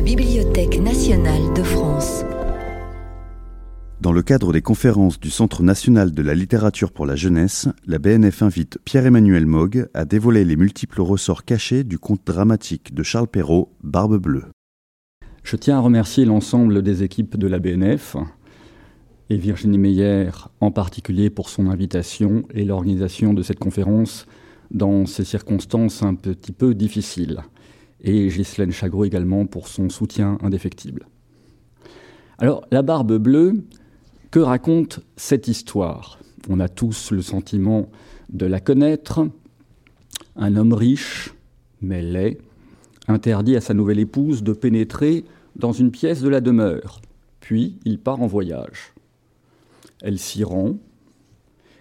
la Bibliothèque nationale de France. Dans le cadre des conférences du Centre national de la littérature pour la jeunesse, la BNF invite Pierre-Emmanuel Mogg à dévoiler les multiples ressorts cachés du conte dramatique de Charles Perrault, Barbe Bleue. Je tiens à remercier l'ensemble des équipes de la BNF et Virginie Meyer en particulier pour son invitation et l'organisation de cette conférence dans ces circonstances un petit peu difficiles. Et Ghislaine Chagro également pour son soutien indéfectible. Alors, la barbe bleue, que raconte cette histoire? On a tous le sentiment de la connaître. Un homme riche, mais laid, interdit à sa nouvelle épouse de pénétrer dans une pièce de la demeure. Puis il part en voyage. Elle s'y rend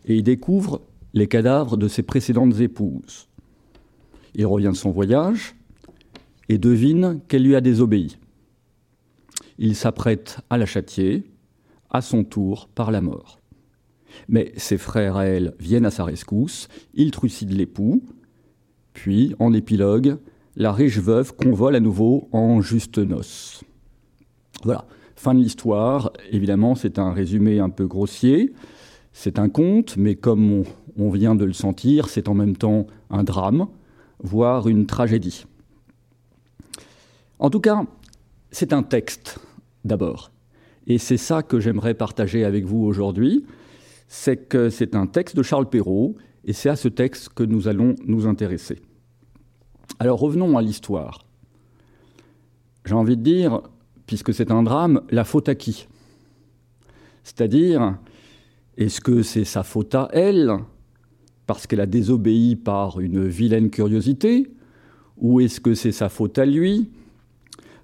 et y découvre les cadavres de ses précédentes épouses. Il revient de son voyage et devine qu'elle lui a désobéi. Il s'apprête à la châtier à son tour par la mort. Mais ses frères et elle viennent à sa rescousse, ils trucident l'époux, puis, en épilogue, la riche veuve convole à nouveau en juste noces. Voilà, fin de l'histoire. Évidemment, c'est un résumé un peu grossier. C'est un conte, mais comme on vient de le sentir, c'est en même temps un drame, voire une tragédie. En tout cas, c'est un texte, d'abord. Et c'est ça que j'aimerais partager avec vous aujourd'hui, c'est que c'est un texte de Charles Perrault, et c'est à ce texte que nous allons nous intéresser. Alors revenons à l'histoire. J'ai envie de dire, puisque c'est un drame, la faute à qui? C'est-à-dire, est-ce que c'est sa faute à elle, parce qu'elle a désobéi par une vilaine curiosité, ou est-ce que c'est sa faute à lui,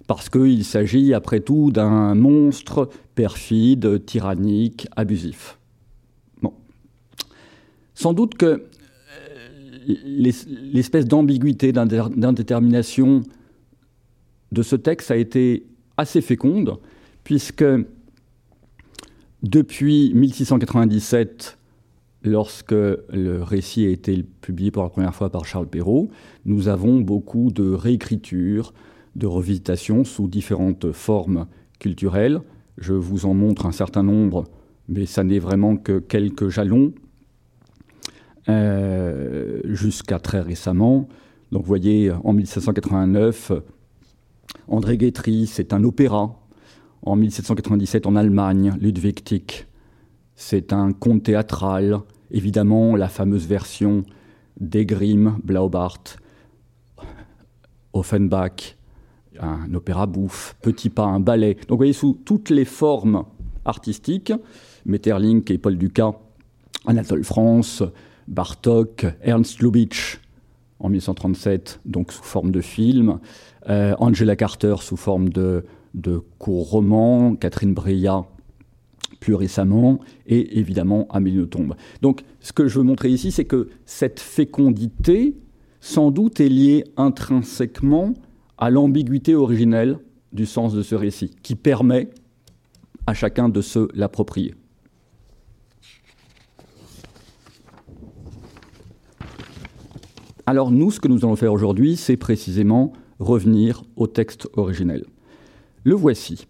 parce qu'il s'agit après tout d'un monstre perfide, tyrannique, abusif. Bon. Sans doute que euh, l'espèce d'ambiguïté, d'indétermination de ce texte a été assez féconde, puisque depuis 1697, lorsque le récit a été publié pour la première fois par Charles Perrault, nous avons beaucoup de réécritures, de revisitation sous différentes formes culturelles. Je vous en montre un certain nombre, mais ça n'est vraiment que quelques jalons, euh, jusqu'à très récemment. Donc vous voyez, en 1789, André Guetry, c'est un opéra. En 1797, en Allemagne, Ludwig Tieck, c'est un conte théâtral. Évidemment, la fameuse version d'Egrim, Blaubart, Offenbach, un opéra bouffe, petit pas, un ballet. Donc vous voyez, sous toutes les formes artistiques, Metterlink et Paul Dukas, Anatole France, Bartok, Ernst Lubitsch en 1937, donc sous forme de film, euh, Angela Carter sous forme de, de court roman, Catherine Breillat plus récemment, et évidemment Amélie Nothomb. Donc ce que je veux montrer ici, c'est que cette fécondité, sans doute, est liée intrinsèquement à l'ambiguïté originelle du sens de ce récit, qui permet à chacun de se l'approprier. Alors nous, ce que nous allons faire aujourd'hui, c'est précisément revenir au texte originel. Le voici.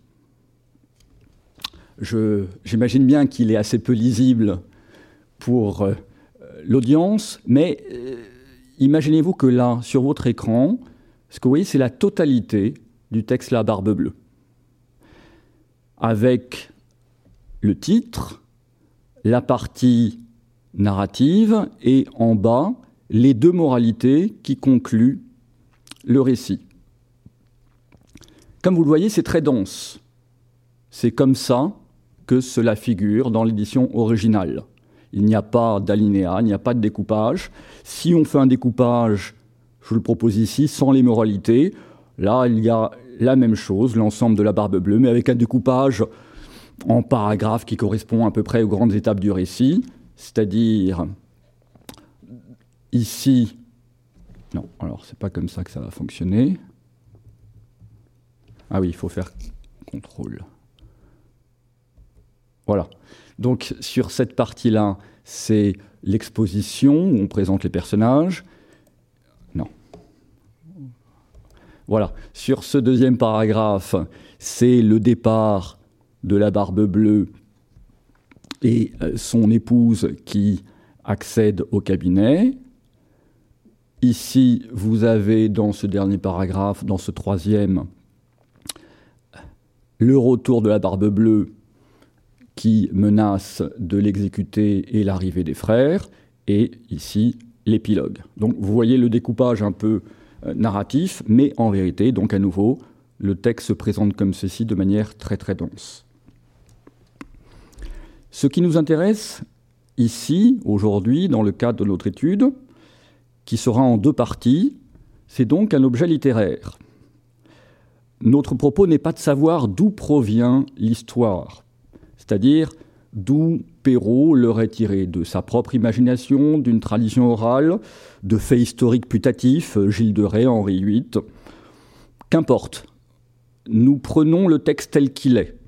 J'imagine bien qu'il est assez peu lisible pour euh, l'audience, mais euh, imaginez-vous que là, sur votre écran, ce que vous voyez, c'est la totalité du texte La Barbe Bleue. Avec le titre, la partie narrative et en bas, les deux moralités qui concluent le récit. Comme vous le voyez, c'est très dense. C'est comme ça que cela figure dans l'édition originale. Il n'y a pas d'alinéa, il n'y a pas de découpage. Si on fait un découpage je le propose ici, sans les moralités. Là, il y a la même chose, l'ensemble de la barbe bleue, mais avec un découpage en paragraphes qui correspond à peu près aux grandes étapes du récit, c'est-à-dire ici. Non, alors c'est pas comme ça que ça va fonctionner. Ah oui, il faut faire contrôle. Voilà. Donc sur cette partie-là, c'est l'exposition où on présente les personnages. Voilà, sur ce deuxième paragraphe, c'est le départ de la barbe bleue et euh, son épouse qui accède au cabinet. Ici, vous avez dans ce dernier paragraphe, dans ce troisième, le retour de la barbe bleue qui menace de l'exécuter et l'arrivée des frères, et ici l'épilogue. Donc vous voyez le découpage un peu narratif, mais en vérité, donc à nouveau, le texte se présente comme ceci de manière très très dense. Ce qui nous intéresse ici, aujourd'hui, dans le cadre de notre étude, qui sera en deux parties, c'est donc un objet littéraire. Notre propos n'est pas de savoir d'où provient l'histoire, c'est-à-dire d'où Perrault l'aurait tiré de sa propre imagination, d'une tradition orale, de faits historiques putatifs, Gilles de Rais, Henri VIII. Qu'importe, nous prenons le texte tel qu'il est,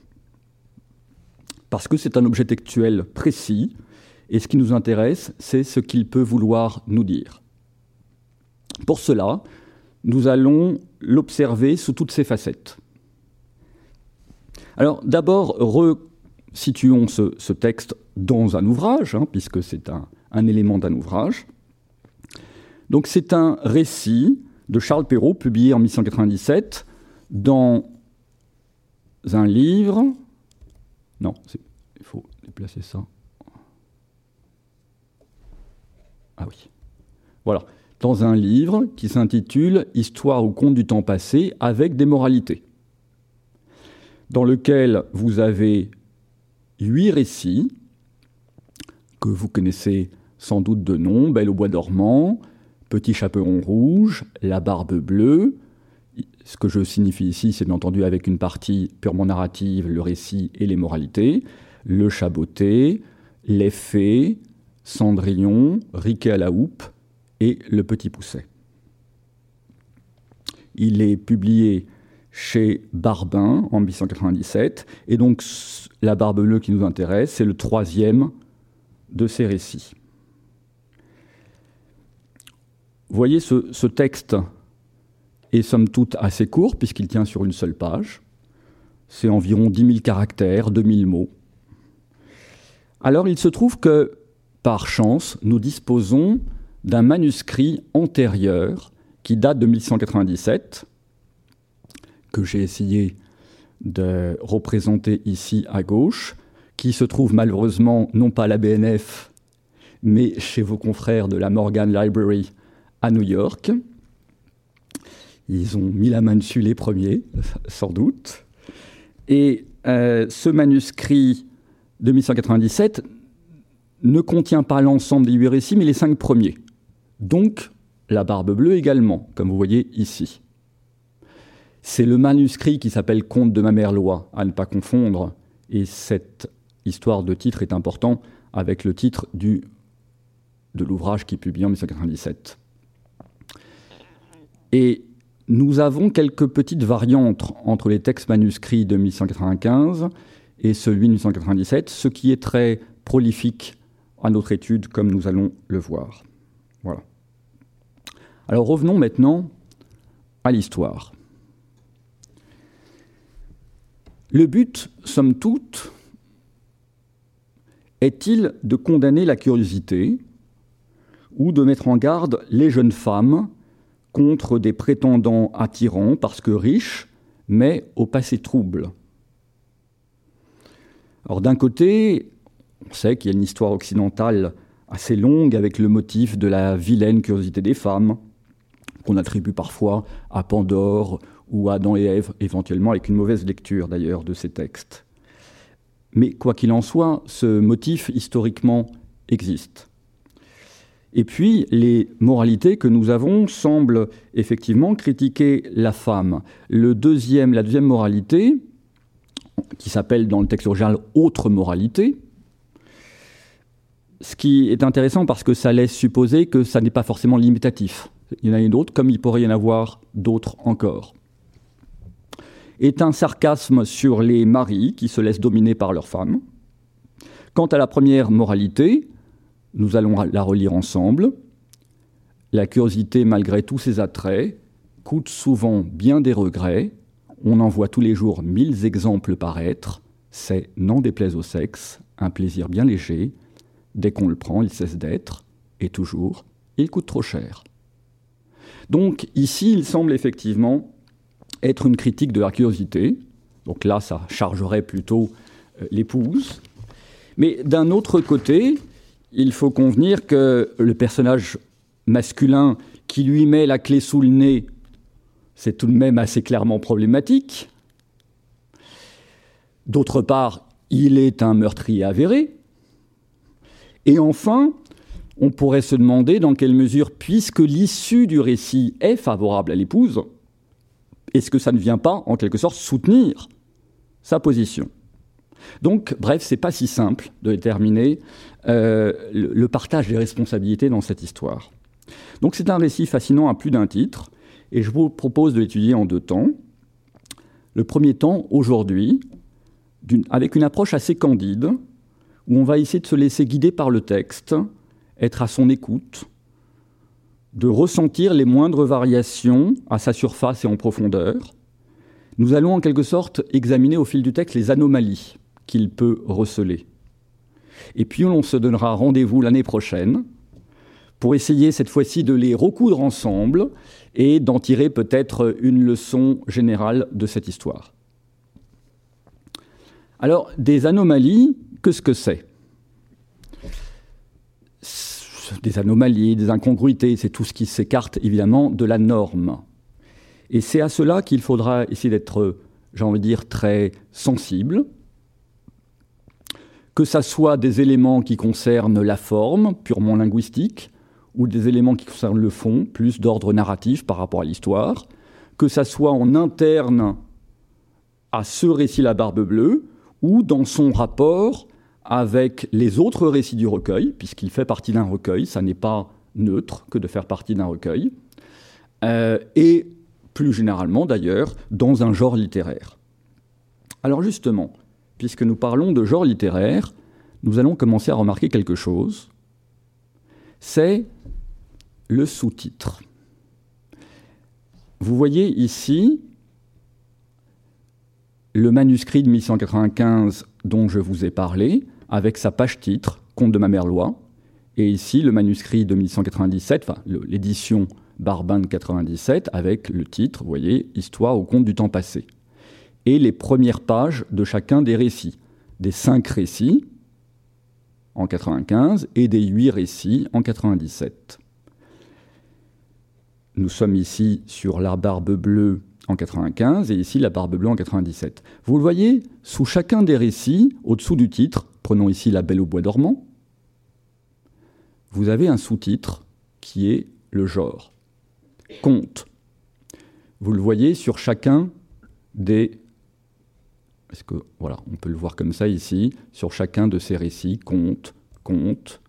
parce que c'est un objet textuel précis, et ce qui nous intéresse, c'est ce qu'il peut vouloir nous dire. Pour cela, nous allons l'observer sous toutes ses facettes. Alors d'abord, resituons ce, texte dans un ouvrage, hein, puisque c'est un, un, élément d'un ouvrage. Donc c'est un récit de Charles Perrault, publié en 1897, dans un livre. Non, il faut déplacer ça. Ah oui. Voilà dans un livre qui s'intitule Histoire ou conte du temps passé avec des moralités, dans lequel vous avez huit récits que vous connaissez sans doute de nom Belle au bois dormant, Petit chaperon rouge, La barbe bleue. Ce que je signifie ici, c'est bien entendu avec une partie purement narrative, le récit et les moralités. Le chaboté, Les fées, Cendrillon, Riquet à la houppe, et Le Petit Pousset. Il est publié chez Barbin en 1897, et donc La Barbe Bleue qui nous intéresse, c'est le troisième de ces récits. Vous voyez, ce, texte est somme toute assez court, puisqu'il tient sur une seule page. C'est environ 10 000 caractères, 2000 mots. Alors il se trouve que, par chance, nous disposons d'un manuscrit antérieur qui date de 1197, que j'ai essayé de représenter ici à gauche, qui se trouve malheureusement non pas à la BNF, mais chez vos confrères de la Morgan Library à New York. Ils ont mis la main dessus les premiers, sans doute. Et euh, ce manuscrit de 1197 ne contient pas l'ensemble des huit récits, mais les cinq premiers. Donc, la barbe bleue également, comme vous voyez ici. C'est le manuscrit qui s'appelle Conte de ma mère loi, à ne pas confondre, et cette histoire de titre est important avec le titre de l'ouvrage qui est publié en 1997. Et nous avons quelques petites variantes entre les textes manuscrits de 1195 et celui de 1897, ce qui est très prolifique à notre étude, comme nous allons le voir. Voilà. Alors revenons maintenant à l'histoire. Le but, somme toute, est-il de condamner la curiosité ou de mettre en garde les jeunes femmes contre des prétendants attirants parce que riches, mais au passé trouble Alors d'un côté, on sait qu'il y a une histoire occidentale assez longue avec le motif de la vilaine curiosité des femmes, qu'on attribue parfois à Pandore ou Adam et Ève, éventuellement avec une mauvaise lecture d'ailleurs de ces textes. Mais quoi qu'il en soit, ce motif historiquement existe. Et puis, les moralités que nous avons semblent effectivement critiquer la femme. Le deuxième, la deuxième moralité, qui s'appelle dans le texte original autre moralité, ce qui est intéressant parce que ça laisse supposer que ça n'est pas forcément limitatif il y en a d'autres, comme il pourrait y en avoir d'autres encore. Est un sarcasme sur les maris qui se laissent dominer par leurs femmes. Quant à la première moralité, nous allons la relire ensemble. La curiosité, malgré tous ses attraits, coûte souvent bien des regrets. On en voit tous les jours mille exemples paraître. C'est, n'en déplaise au sexe, un plaisir bien léger. Dès qu'on le prend, il cesse d'être, et toujours, il coûte trop cher. Donc ici, il semble effectivement être une critique de la curiosité. Donc là, ça chargerait plutôt euh, l'épouse. Mais d'un autre côté, il faut convenir que le personnage masculin qui lui met la clé sous le nez, c'est tout de même assez clairement problématique. D'autre part, il est un meurtrier avéré. Et enfin, on pourrait se demander dans quelle mesure, puisque l'issue du récit est favorable à l'épouse, est-ce que ça ne vient pas, en quelque sorte, soutenir sa position Donc, bref, c'est pas si simple de déterminer euh, le, partage des responsabilités dans cette histoire. Donc, c'est un récit fascinant à plus d'un titre, et je vous propose de l'étudier en deux temps. Le premier temps, aujourd'hui, avec une approche assez candide, où on va essayer de se laisser guider par le texte, être à son écoute, de ressentir les moindres variations à sa surface et en profondeur. Nous allons en quelque sorte examiner au fil du texte les anomalies qu'il peut receler. Et puis on se donnera rendez-vous l'année prochaine pour essayer cette fois-ci de les recoudre ensemble et d'en tirer peut-être une leçon générale de cette histoire. Alors, des anomalies, qu'est-ce que c'est? Des anomalies, des incongruités, c'est tout ce qui s'écarte évidemment de la norme. Et c'est à cela qu'il faudra essayer d'être, j'ai envie de dire, très sensible, que ce soit des éléments qui concernent la forme, purement linguistique, ou des éléments qui concernent le fond, plus d'ordre narratif par rapport à l'histoire, que ça soit en interne à ce récit La Barbe Bleue, ou dans son rapport avec les autres récits du recueil, puisqu'il fait partie d'un recueil, ça n'est pas neutre que de faire partie d'un recueil, euh, et plus généralement d'ailleurs dans un genre littéraire. Alors justement, puisque nous parlons de genre littéraire, nous allons commencer à remarquer quelque chose, c'est le sous-titre. Vous voyez ici le manuscrit de 1195 dont je vous ai parlé, avec sa page titre, Conte de ma mère loi, et ici le manuscrit de 1197, enfin l'édition Barbin de 97, avec le titre, vous voyez, Histoire au conte du temps passé. Et les premières pages de chacun des récits, des cinq récits en 95 et des huit récits en 97. Nous sommes ici sur la barbe bleue en 95 et ici la barbe bleue en 97. Vous le voyez, sous chacun des récits, au-dessous du titre, prenons ici La Belle au bois dormant, vous avez un sous-titre qui est le genre. Conte. Vous le voyez sur chacun des. Est-ce que voilà, on peut le voir comme ça ici, sur chacun de ces récits, conte, conte,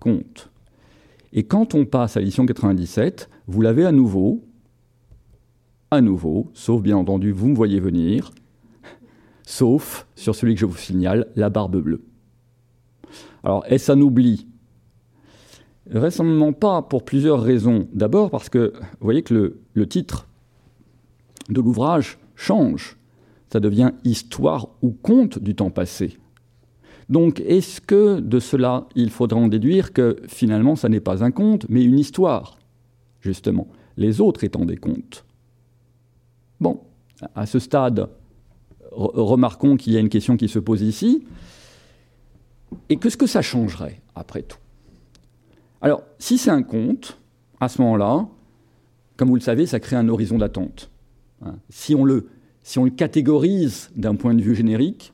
conte. Et quand on passe à l'édition 97, vous l'avez à nouveau à nouveau, sauf bien entendu, vous me voyez venir, sauf sur celui que je vous signale, la barbe bleue. Alors, est-ce un oubli? Récemment pas, pour plusieurs raisons. D'abord parce que vous voyez que le, le titre de l'ouvrage change. Ça devient histoire ou conte du temps passé. Donc, est-ce que de cela, il faudra en déduire que finalement, ça n'est pas un conte, mais une histoire, justement, les autres étant des contes Bon, à ce stade, remarquons qu'il y a une question qui se pose ici. Et qu'est-ce que ça changerait, après tout? Alors, si c'est un conte, à ce moment-là, comme vous le savez, ça crée un horizon d'attente. Hein. Si, on le, si on le catégorise d'un point de vue générique,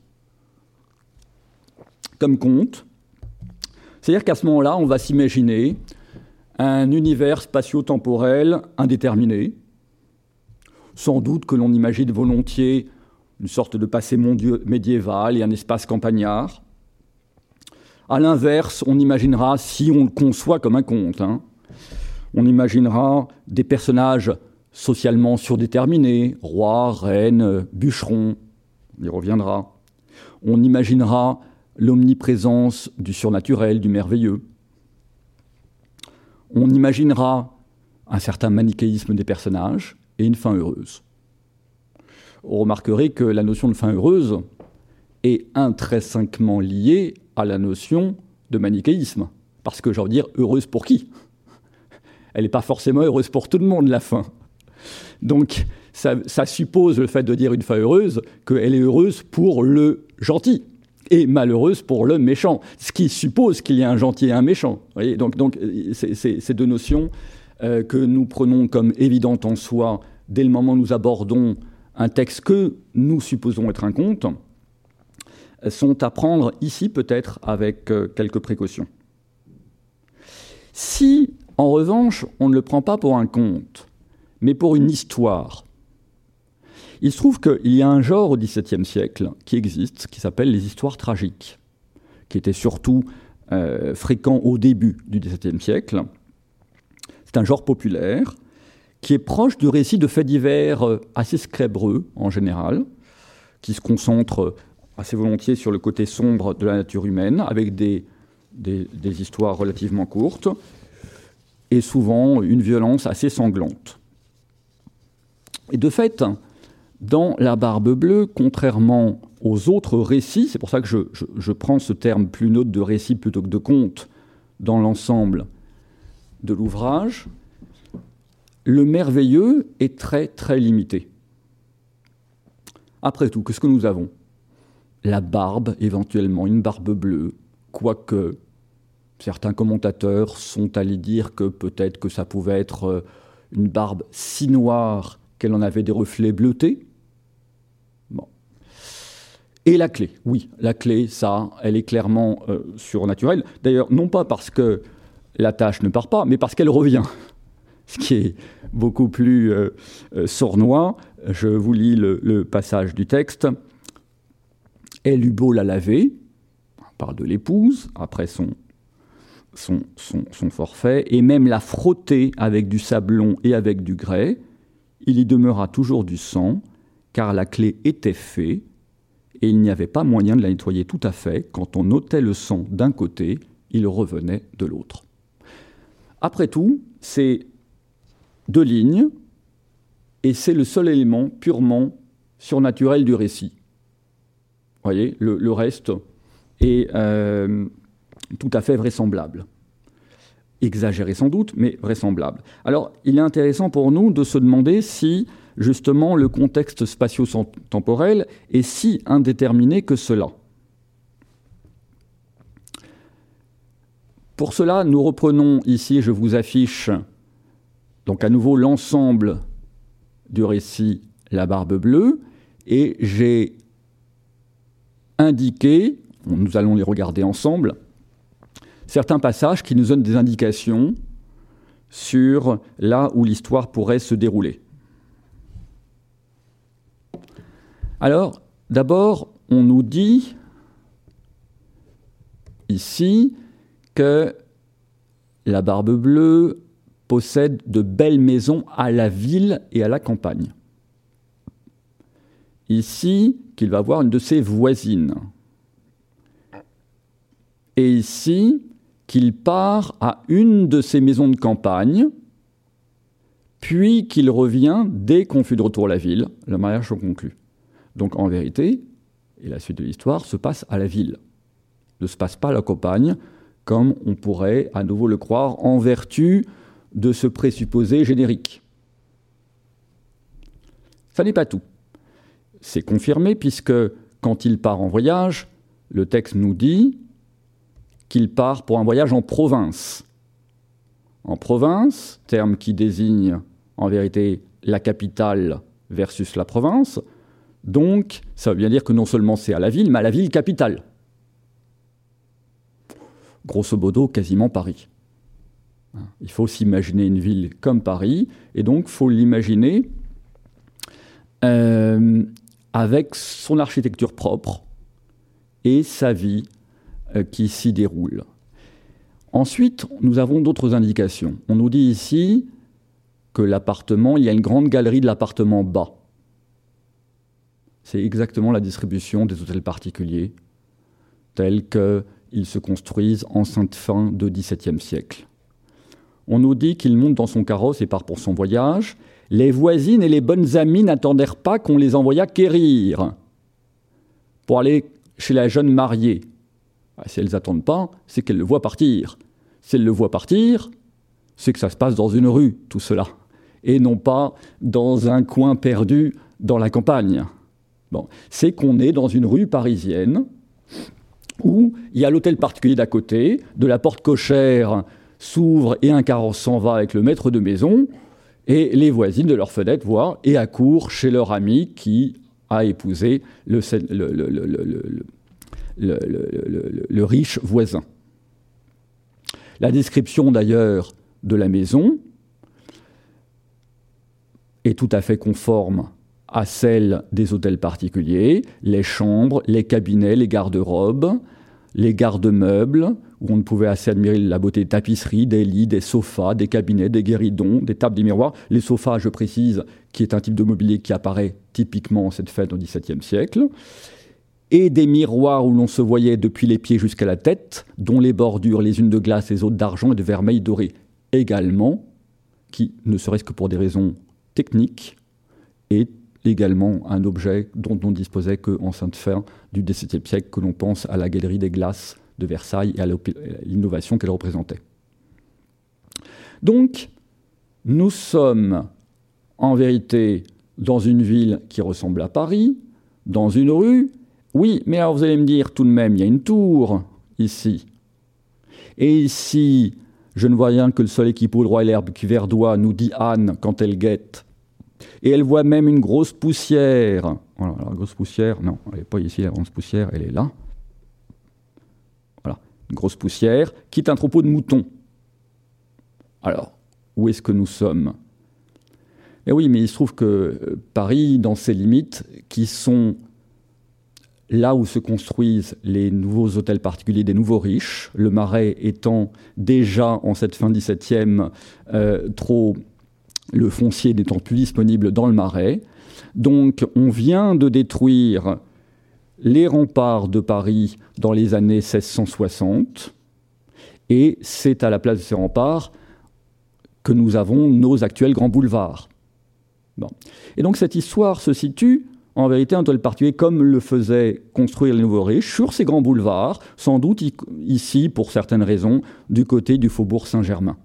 comme conte, c'est-à-dire qu'à ce moment-là, on va s'imaginer un univers spatio-temporel indéterminé, sans doute que l'on imagine volontiers une sorte de passé médiéval et un espace campagnard. À l'inverse, on imaginera, si on le conçoit comme un conte, hein, on imaginera des personnages socialement surdéterminés, rois, reines, bûcherons, on y reviendra. On imaginera l'omniprésence du surnaturel, du merveilleux. On imaginera un certain manichéisme des personnages et une fin heureuse. Vous remarquerez que la notion de fin heureuse est intrinsèquement liée à la notion de manichéisme. Parce que, j'ai envie dire, heureuse pour qui? Elle n'est pas forcément heureuse pour tout le monde, la fin. Donc, ça, suppose le fait de dire une fin heureuse qu'elle est heureuse pour le gentil et malheureuse pour le méchant, ce qui suppose qu'il y a un gentil et un méchant. Donc, donc ces deux notions euh, que nous prenons comme évidentes en soi dès le moment où nous abordons un texte que nous supposons être un conte, sont à prendre ici peut-être avec euh, quelques précautions. Si, en revanche, on ne le prend pas pour un conte, mais pour une histoire, il se trouve qu'il y a un genre au XVIIe siècle qui existe, qui s'appelle les histoires tragiques, qui était surtout euh, fréquent au début du XVIIe siècle. C'est un genre populaire qui est proche du récit de faits divers euh, assez scrébreux en général, qui se concentre assez volontiers sur le côté sombre de la nature humaine, avec des, des, des histoires relativement courtes, et souvent une violence assez sanglante. Et de fait, dans La Barbe Bleue, contrairement aux autres récits, c'est pour ça que je, prends ce terme plus neutre de récit plutôt que de conte dans l'ensemble de l'ouvrage, le merveilleux est très très limité. Après tout, qu'est-ce que nous avons? La barbe, éventuellement, une barbe bleue, quoique certains commentateurs sont allés dire que peut-être que ça pouvait être euh, une barbe si noire qu'elle en avait des reflets bleutés. Et la clé, oui, la clé, ça, elle est clairement euh, surnaturelle. D'ailleurs, non pas parce que la tâche ne part pas, mais parce qu'elle revient. Ce qui est beaucoup plus euh, euh, sournois. Je vous lis le, passage du texte. Elle eut beau la laver, on parle de l'épouse, après son, son, son, forfait, et même la frotter avec du sablon et avec du grès, il y demeura toujours du sang, car la clé était faite, et il n'y avait pas moyen de la nettoyer tout à fait. Quand on ôtait le sang d'un côté, il revenait de l'autre. Après tout, c'est deux lignes, et c'est le seul élément purement surnaturel du récit. Vous voyez, le, reste est euh, tout à fait vraisemblable. Exagéré sans doute, mais vraisemblable. Alors, il est intéressant pour nous de se demander si justement le contexte spatio-temporel est si indéterminé que cela. Pour cela, nous reprenons ici, je vous affiche donc à nouveau l'ensemble du récit La Barbe Bleue, et j'ai indiqué, nous allons les regarder ensemble, certains passages qui nous donnent des indications sur là où l'histoire pourrait se dérouler. Alors, d'abord, on nous dit ici que la Barbe Bleue possède de belles maisons à la ville et à la campagne. Ici, qu'il va voir une de ses voisines. Et ici, qu'il part à une de ses maisons de campagne, puis qu'il revient dès qu'on fut de retour à la ville, le mariage conclu. Donc en vérité, et la suite de l'histoire se passe à la ville, ne se passe pas à la campagne, comme on pourrait à nouveau le croire en vertu de ce présupposé générique. Ça n'est pas tout. C'est confirmé puisque quand il part en voyage, le texte nous dit qu'il part pour un voyage en province. En province, terme qui désigne en vérité la capitale versus la province, donc, ça veut bien dire que non seulement c'est à la ville, mais à la ville capitale. Grosso modo, quasiment Paris. Il faut s'imaginer une ville comme Paris, et donc il faut l'imaginer euh, avec son architecture propre et sa vie euh, qui s'y déroule. Ensuite, nous avons d'autres indications. On nous dit ici que l'appartement, il y a une grande galerie de l'appartement bas. C'est exactement la distribution des hôtels particuliers tels qu'ils se construisent en sainte fin de XVIIe siècle. On nous dit qu'il monte dans son carrosse et part pour son voyage. Les voisines et les bonnes amies n'attendèrent pas qu'on les envoyât quérir pour aller chez la jeune mariée. Ah, si elles n'attendent pas, c'est qu'elles le voient partir. Si elles le voient partir, c'est que ça se passe dans une rue, tout cela, et non pas dans un coin perdu dans la campagne. C'est qu'on est dans une rue parisienne où il y a l'hôtel particulier d'à côté, de la porte cochère s'ouvre et un carrosse s'en va avec le maître de maison, et les voisines de leur fenêtre voient et accourent chez leur ami qui a épousé le, le riche voisin. La description d'ailleurs de la maison est tout à fait conforme à celle des hôtels particuliers, les chambres, les cabinets, les garde-robes, les garde-meubles, où on ne pouvait assez admirer la beauté des tapisseries, des lits, des sofas, des cabinets, des guéridons, des tables, des miroirs. Les sofas, je précise, qui est un type de mobilier qui apparaît typiquement en cette fête au XVIIe siècle. Et des miroirs où l'on se voyait depuis les pieds jusqu'à la tête, dont les bordures, les unes de glace, les autres d'argent et de vermeil doré. Également, qui, ne serait-ce que pour des raisons techniques, est également un objet dont on disposait qu'en Sainte-Fin du XVIIe siècle, que l'on pense à la galerie des glaces de Versailles et à l'innovation qu'elle représentait. Donc, nous sommes en vérité dans une ville qui ressemble à Paris, dans une rue. Oui, mais alors vous allez me dire tout de même, il y a une tour ici. Et ici, je ne vois rien que le soleil qui poudroie l'herbe qui verdoie, nous dit Anne quand elle guette. Et elle voit même une grosse poussière. Voilà, la grosse poussière, non, elle n'est pas ici, la grosse poussière, elle est là grosse poussière, quitte un troupeau de moutons. Alors, où est-ce que nous sommes? Eh oui, mais il se trouve que euh, Paris, dans ses limites, qui sont là où se construisent les nouveaux hôtels particuliers des nouveaux riches, le Marais étant déjà en cette fin 17e euh, trop le foncier n'étant plus disponible dans le Marais. Donc on vient de détruire les remparts de Paris dans les années 1660, et c'est à la place de ces remparts que nous avons nos actuels grands boulevards. Et donc cette histoire se situe en vérité entre le particulier comme le faisait construire les nouveaux riches sur ces grands boulevards, sans doute ici, pour certaines raisons, du côté du faubourg Saint-Germain.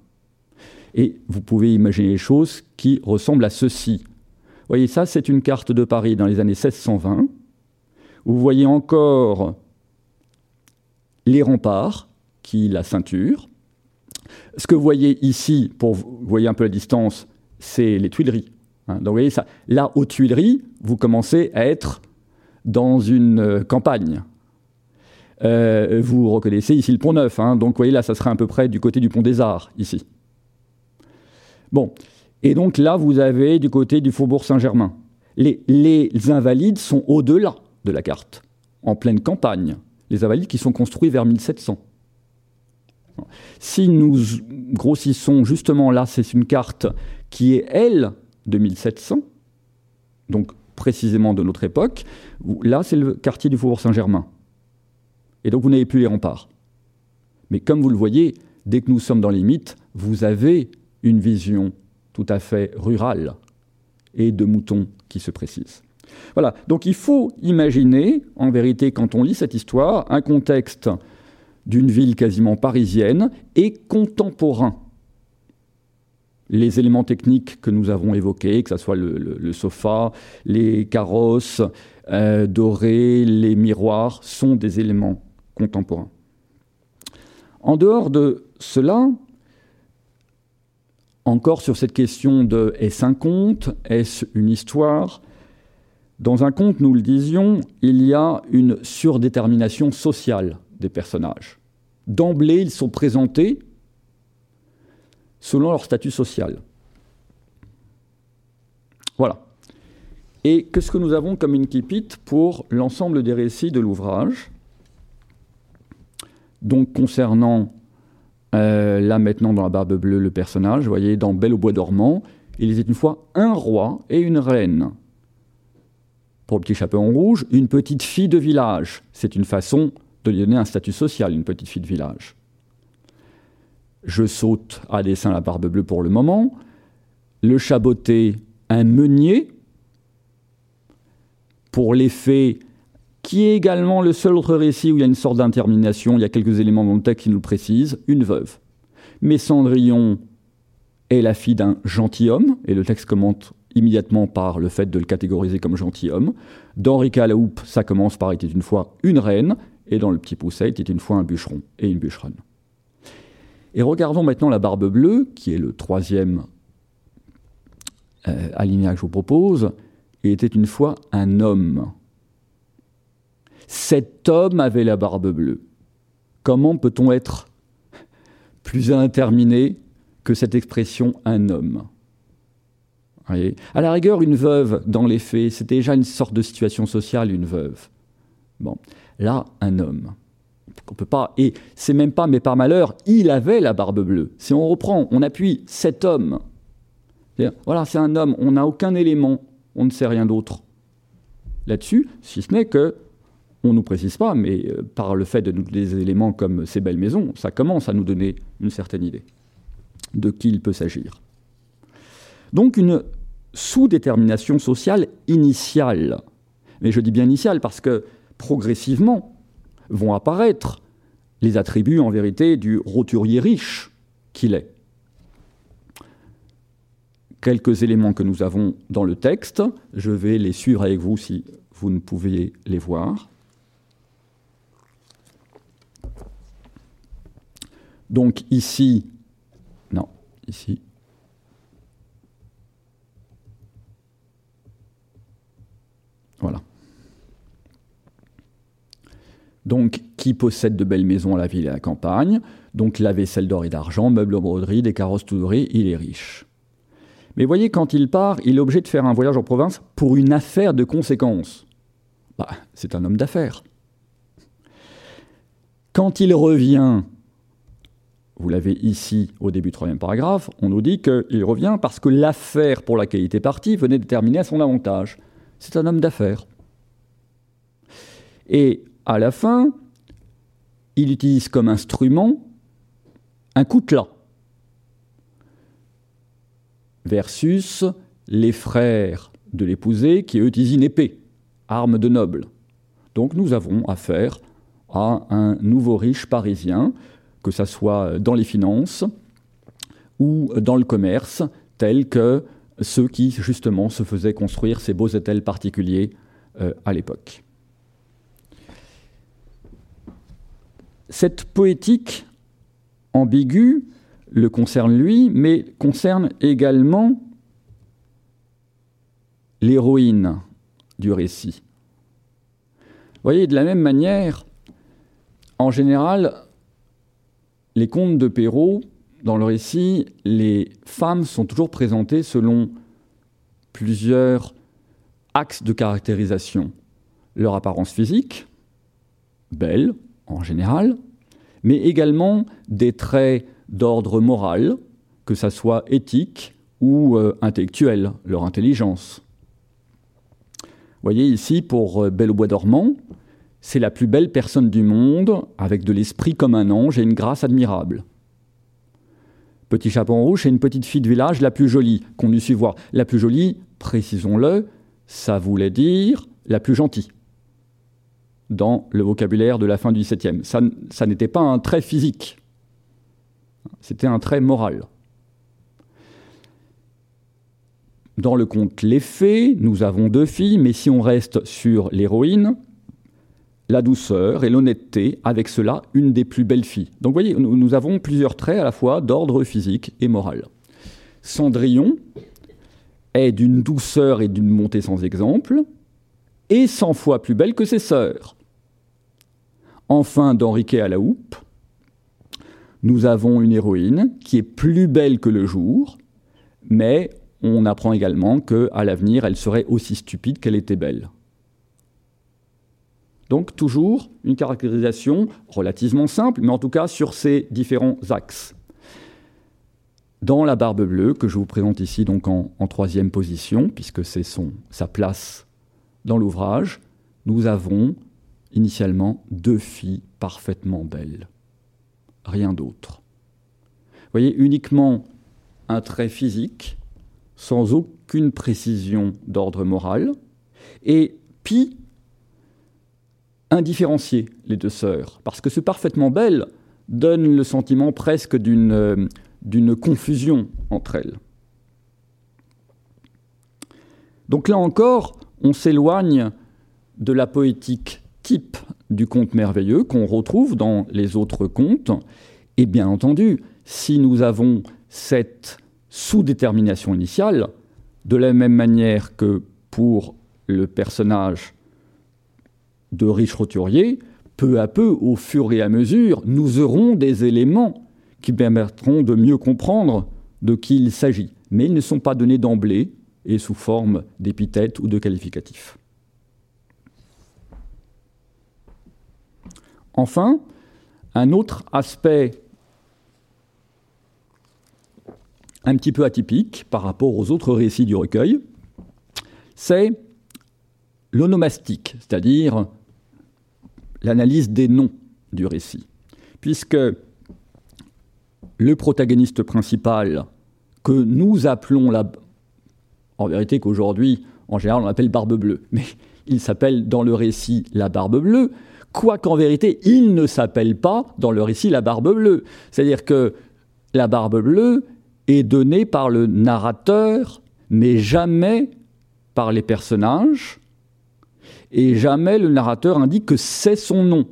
Et vous pouvez imaginer les choses qui ressemblent à ceci. Vous voyez, ça, c'est une carte de Paris dans les années 1620. Vous voyez encore les remparts, qui la ceinture. Ce que vous voyez ici, pour vous voyez un peu la distance, c'est les Tuileries. Hein. donc voyez ça. Là, aux Tuileries, vous commencez à être dans une euh, campagne. Euh, vous reconnaissez ici le Pont Neuf. Hein. donc vous voyez là, ça serait à peu près du côté du Pont des Arts, ici. Bon. Et donc là, vous avez du côté du Faubourg Saint-Germain. les Invalides sont au-delà de la carte, en pleine campagne, les Invalides qui sont construits vers 1700. Si nous grossissons justement là, c'est une carte qui est, elle, de 1700, donc précisément de notre époque. Là, c'est le quartier du Faubourg Saint-Germain. Et donc, vous n'avez plus les remparts. Mais comme vous le voyez, dès que nous sommes dans les mythes, vous avez une vision tout à fait rurale et de moutons qui se précisent. Voilà, donc il faut imaginer, en vérité, quand on lit cette histoire, un contexte d'une ville quasiment parisienne et contemporain. Les éléments techniques que nous avons évoqués, que ce soit le, sofa, les carrosses euh, dorés, les miroirs, sont des éléments contemporains. En dehors de cela, encore sur cette question de est-ce un conte, est-ce une histoire, dans un conte, nous le disions, il y a une surdétermination sociale des personnages. D'emblée, ils sont présentés selon leur statut social. Voilà. Et qu'est-ce que nous avons comme incipit pour l'ensemble des récits de l'ouvrage? Donc concernant, euh, là maintenant dans la barbe bleue, le personnage, vous voyez, dans Belle au bois dormant, il était une fois un roi et une reine pour le petit chaperon rouge, une petite fille de village. C'est une façon de lui donner un statut social, une petite fille de village. je saute à dessin la barbe bleue pour le moment, le chaboté, un meunier, pour l'effet qui est également le seul autre récit où il y a une sorte d'intermination, il y a quelques éléments dans le texte qui nous précisent, une veuve. Mais Cendrillon est la fille d'un gentilhomme, et le texte commente immédiatement par le fait de le catégoriser comme gentilhomme. Dans Rica la houppe, ça commence par était une fois une reine, et dans le petit pousset, était une fois un bûcheron et une bûcheronne. Et regardons maintenant la barbe bleue, qui est le troisième euh, alinéa que je vous propose, et était une fois un homme. Cet homme avait la barbe bleue. Comment peut-on être plus interminé que cette expression un homme? À la rigueur, une veuve, dans les faits, c'était déjà une sorte de situation sociale, une veuve. Bon, là, un homme. On peut pas, et c'est même pas, mais par malheur, il avait la barbe bleue. Si on reprend, on appuie cet homme. Voilà, c'est un homme, on n'a aucun élément, on ne sait rien d'autre là-dessus, si ce n'est que on ne nous précise pas, mais euh, par le fait de nous des éléments comme ces belles maisons, ça commence à nous donner une certaine idée de qui il peut s'agir. Donc une sous-détermination sociale initiale. Mais je dis bien initiale parce que progressivement vont apparaître les attributs en vérité du roturier riche qu'il est. Quelques éléments que nous avons dans le texte, je vais les suivre avec vous si vous ne pouviez les voir. Donc ici, non, ici. Voilà. Donc, qui possède de belles maisons à la ville et à la campagne? Donc, la vaisselle d'or et d'argent, meubles en broderie, des carrosses tout dorés, il est riche. Mais voyez, quand il part, il est obligé de faire un voyage en province pour une affaire de conséquence. Bah, c'est un homme d'affaires. Quand il revient, vous l'avez ici au début du troisième paragraphe, on nous dit qu'il revient parce que l'affaire pour laquelle il était parti venait de terminer à son avantage. C'est un homme d'affaires. Et à la fin, il utilise comme instrument un coutelas versus les frères de l'épousée qui eux utilisent une épée, arme de noble. Donc nous avons affaire à un nouveau riche parisien que ce soit dans les finances ou dans le commerce, tels que ceux qui, justement, se faisaient construire ces beaux hôtels particuliers euh, à l'époque. Cette poétique ambiguë le concerne lui, mais concerne également l'héroïne du récit. Vous voyez, de la même manière, en général, les contes de Perrault, dans le récit, les femmes sont toujours présentées selon plusieurs axes de caractérisation. Leur apparence physique, belle en général, mais également des traits d'ordre moral, que ce soit éthique ou euh, intellectuel, leur intelligence. Vous voyez ici, pour euh, Belle au bois dormant, c'est la plus belle personne du monde, avec de l'esprit comme un ange et une grâce admirable. Petit chaperon rouge, c'est une petite fille de village la plus jolie qu'on eût su voir. La plus jolie, précisons-le, ça voulait dire la plus gentille dans le vocabulaire de la fin du XVIIe. Ça n'était pas un trait physique, c'était un trait moral. Dans le conte Les Fées, nous avons deux filles, mais si on reste sur l'héroïne, la douceur et l'honnêteté, avec cela une des plus belles filles. Donc vous voyez, nous, avons plusieurs traits à la fois d'ordre physique et moral. Cendrillon est d'une douceur et d'une montée sans exemple, et cent fois plus belle que ses sœurs. Enfin, d'Henriquet à la houppe, nous avons une héroïne qui est plus belle que le jour, mais on apprend également qu'à l'avenir, elle serait aussi stupide qu'elle était belle. Donc toujours une caractérisation relativement simple, mais en tout cas sur ces différents axes. Dans la barbe bleue, que je vous présente ici donc en, troisième position, puisque c'est sa place dans l'ouvrage, nous avons initialement deux filles parfaitement belles. Rien d'autre. voyez, uniquement un trait physique, sans aucune précision d'ordre moral, et pi indifférencié, les deux sœurs, parce que ce parfaitement belle donne le sentiment presque d'une confusion entre elles. Donc là encore, on s'éloigne de la poétique type du conte merveilleux qu'on retrouve dans les autres contes. Et bien entendu, si nous avons cette sous-détermination initiale, de la même manière que pour le personnage de riche roturier, peu à peu, au fur et à mesure, nous aurons des éléments qui permettront de mieux comprendre de qui il s'agit. Mais ils ne sont pas donnés d'emblée et sous forme d'épithètes ou de qualificatifs. Enfin, un autre aspect un petit peu atypique par rapport aux autres récits du recueil, c'est l'onomastique, c'est-à-dire l'analyse des noms du récit. Puisque le protagoniste principal que nous appelons la... En vérité qu'aujourd'hui, en général, on l'appelle Barbe Bleue, mais il s'appelle dans le récit la Barbe Bleue, quoiqu'en vérité, il ne s'appelle pas dans le récit la Barbe Bleue. C'est-à-dire que la Barbe Bleue est donnée par le narrateur, mais jamais par les personnages, et jamais le narrateur indique que c'est son nom.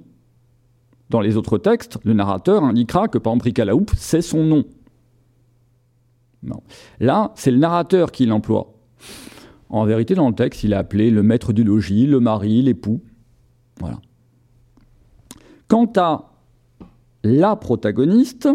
Dans les autres textes, le narrateur indiquera que par exemple c'est son nom. Là, c'est le narrateur qui l'emploie. En vérité, dans le texte, il est appelé le maître du logis, le mari, l'époux. Voilà. Quant à la protagoniste,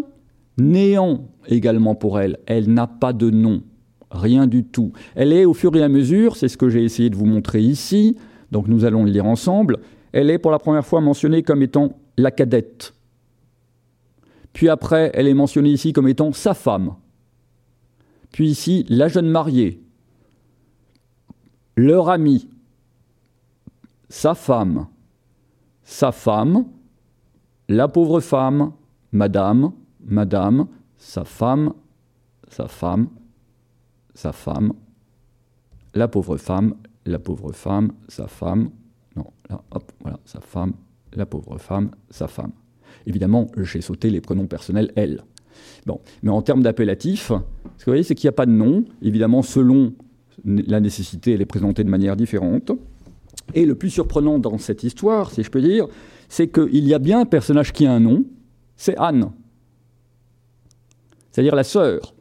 néant également pour elle, elle n'a pas de nom, rien du tout. Elle est au fur et à mesure, c'est ce que j'ai essayé de vous montrer ici, donc nous allons le lire ensemble, elle est pour la première fois mentionnée comme étant la cadette. Puis après, elle est mentionnée ici comme étant sa femme. Puis ici, la jeune mariée, leur ami, sa femme, sa femme, la pauvre femme, madame, madame, sa femme, sa femme, sa femme, la pauvre femme, la pauvre femme, sa femme, non, là, hop, voilà, sa femme, la pauvre femme, sa femme. Évidemment, j'ai sauté les pronoms personnels elle. Bon, mais en termes d'appellatifs, ce que vous voyez, c'est qu'il n'y a pas de nom. Évidemment, selon la nécessité, elle est présentée de manière différente. Et le plus surprenant dans cette histoire, si je peux dire, c'est qu'il y a bien un personnage qui a un nom, c'est Anne. C'est-à-dire la sœur,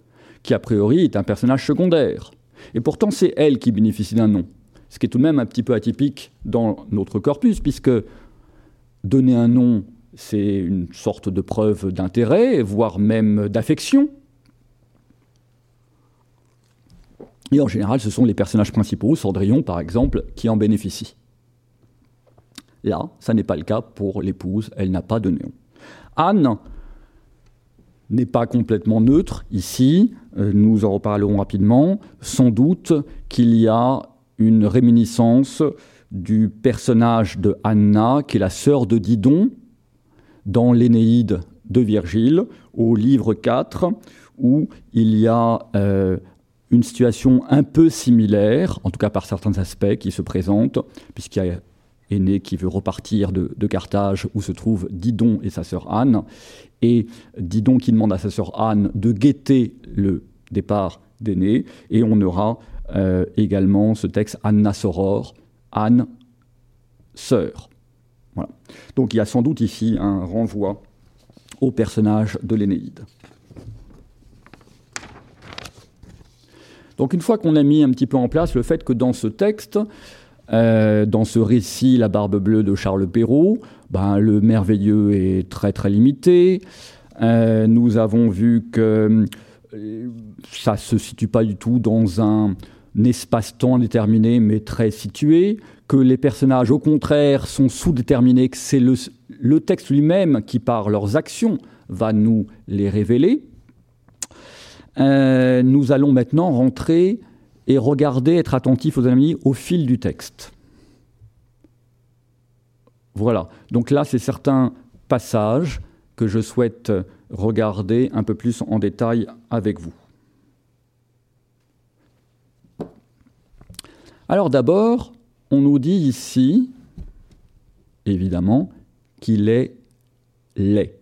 qui a priori est un personnage secondaire. Et pourtant, c'est elle qui bénéficie d'un nom ce qui est tout de même un petit peu atypique dans notre corpus, puisque donner un nom, c'est une sorte de preuve d'intérêt, voire même d'affection. Et en général, ce sont les personnages principaux, Cendrillon par exemple, qui en bénéficient. Là, ça n'est pas le cas pour l'épouse, elle n'a pas de nom. Anne n'est pas complètement neutre ici, euh, nous en reparlerons rapidement. Sans doute qu'il y a une réminiscence du personnage de Anna, qui est la sœur de Didon, dans l'Énéide de Virgile, au livre 4, où il y a euh, une situation un peu similaire, en tout cas par certains aspects, qui se présentent, puisqu'il y a Aîné qui veut repartir de, Carthage, où se trouvent Didon et sa sœur Anne, et Didon qui demande à sa sœur Anne de guetter le départ d'Aîné, et on aura euh, également ce texte Anna Soror, Anne, sœur. Voilà. Donc il y a sans doute ici un renvoi au personnage de l'Énéide. Donc une fois qu'on a mis un petit peu en place le fait que dans ce texte, euh, dans ce récit La Barbe Bleue de Charles Perrault, ben, le merveilleux est très très limité. Euh, nous avons vu que ça ne se situe pas du tout dans un espace-temps déterminé mais très situé, que les personnages au contraire sont sous-déterminés, que c'est le, texte lui-même qui par leurs actions va nous les révéler. Euh, nous allons maintenant rentrer et regarder, être attentifs aux amis au fil du texte. Voilà, donc là c'est certains passages que je souhaite regarder un peu plus en détail avec vous. Alors d'abord, on nous dit ici, évidemment, qu'il est laid,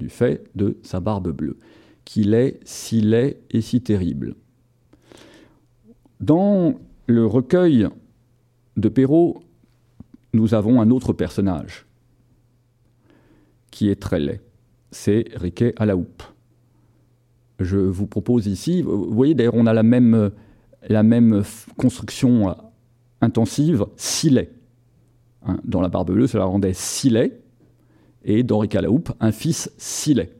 du fait de sa barbe bleue, qu'il est si laid et si terrible. Dans le recueil de Perrault, nous avons un autre personnage qui est très laid. C'est Riquet à la houppe. Je vous propose ici, vous voyez d'ailleurs, on a la même, la même construction intensive, si hein, dans la barbe bleue, cela rendait si laid, et la houppe, un fils si laid.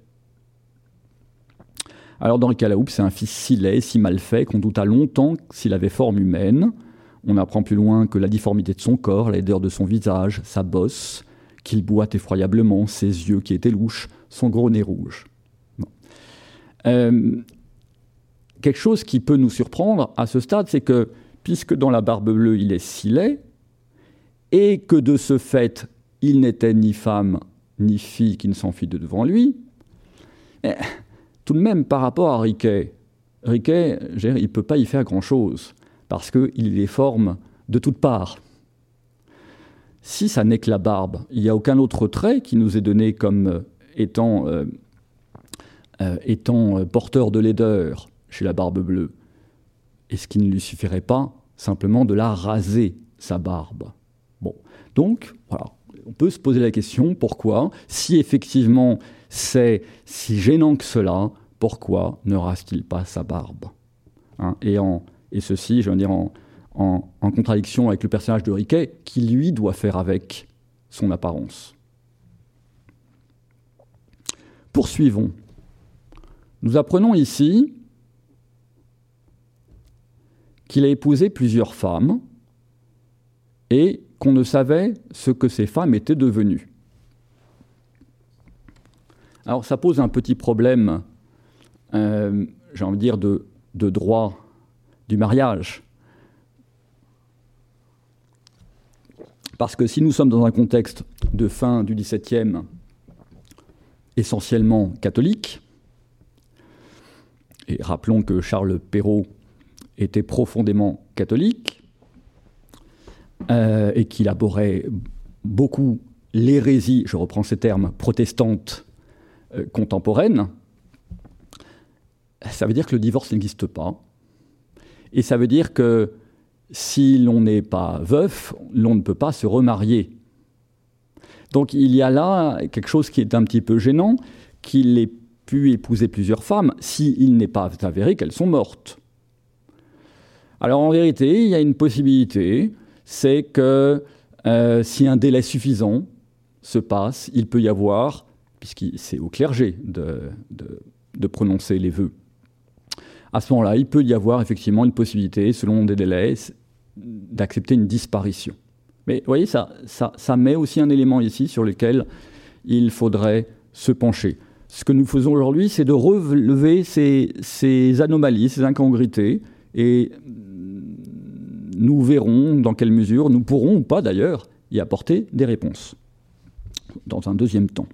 Alors la houppe, c'est un fils si laid, si mal fait, qu'on douta longtemps s'il avait forme humaine. On apprend plus loin que la difformité de son corps, la laideur de son visage, sa bosse, qu'il boite effroyablement, ses yeux qui étaient louches, son gros nez rouge. Euh, quelque chose qui peut nous surprendre à ce stade, c'est que puisque dans la barbe bleue il est si laid, et que de ce fait il n'était ni femme ni fille qui ne s'enfuit de devant lui, tout de même par rapport à Riquet, Riquet, il ne peut pas y faire grand-chose parce qu'il les forme de toutes parts. Si ça n'est que la barbe, il n'y a aucun autre trait qui nous est donné comme euh, étant, euh, euh, étant porteur de laideur chez la barbe bleue. Est-ce qu'il ne lui suffirait pas simplement de la raser, sa barbe Bon, donc, voilà, on peut se poser la question, pourquoi Si effectivement c'est si gênant que cela, pourquoi ne rase-t-il pas sa barbe? Hein et ceci, je veux dire, en, contradiction avec le personnage de Riquet, qui lui doit faire avec son apparence. Poursuivons. Nous apprenons ici qu'il a épousé plusieurs femmes et qu'on ne savait ce que ces femmes étaient devenues. Alors ça pose un petit problème, euh, j'ai envie de dire, de, de droit du mariage. Parce que si nous sommes dans un contexte de fin du XVIIe essentiellement catholique, et rappelons que Charles Perrault était profondément catholique euh, et qu'il abhorrait beaucoup l'hérésie, je reprends ces termes, protestante euh, contemporaine, ça veut dire que le divorce n'existe pas, et ça veut dire que si l'on n'est pas veuf, l'on ne peut pas se remarier. Donc il y a là quelque chose qui est un petit peu gênant, qu'il ait pu épouser plusieurs femmes s'il n'est pas avéré qu'elles sont mortes. Alors en vérité, il y a une possibilité, c'est que euh, si un délai suffisant se passe, il peut y avoir, puisque c'est au clergé de prononcer les vœux, à ce moment-là, il peut y avoir effectivement une possibilité, selon des délais, d'accepter une disparition. Mais vous voyez, ça, ça, met aussi un élément ici sur lequel il faudrait se pencher. Ce que nous faisons aujourd'hui, c'est de relever ces, anomalies, ces incongruités, et nous verrons dans quelle mesure nous pourrons, ou pas d'ailleurs, y apporter des réponses dans un deuxième temps.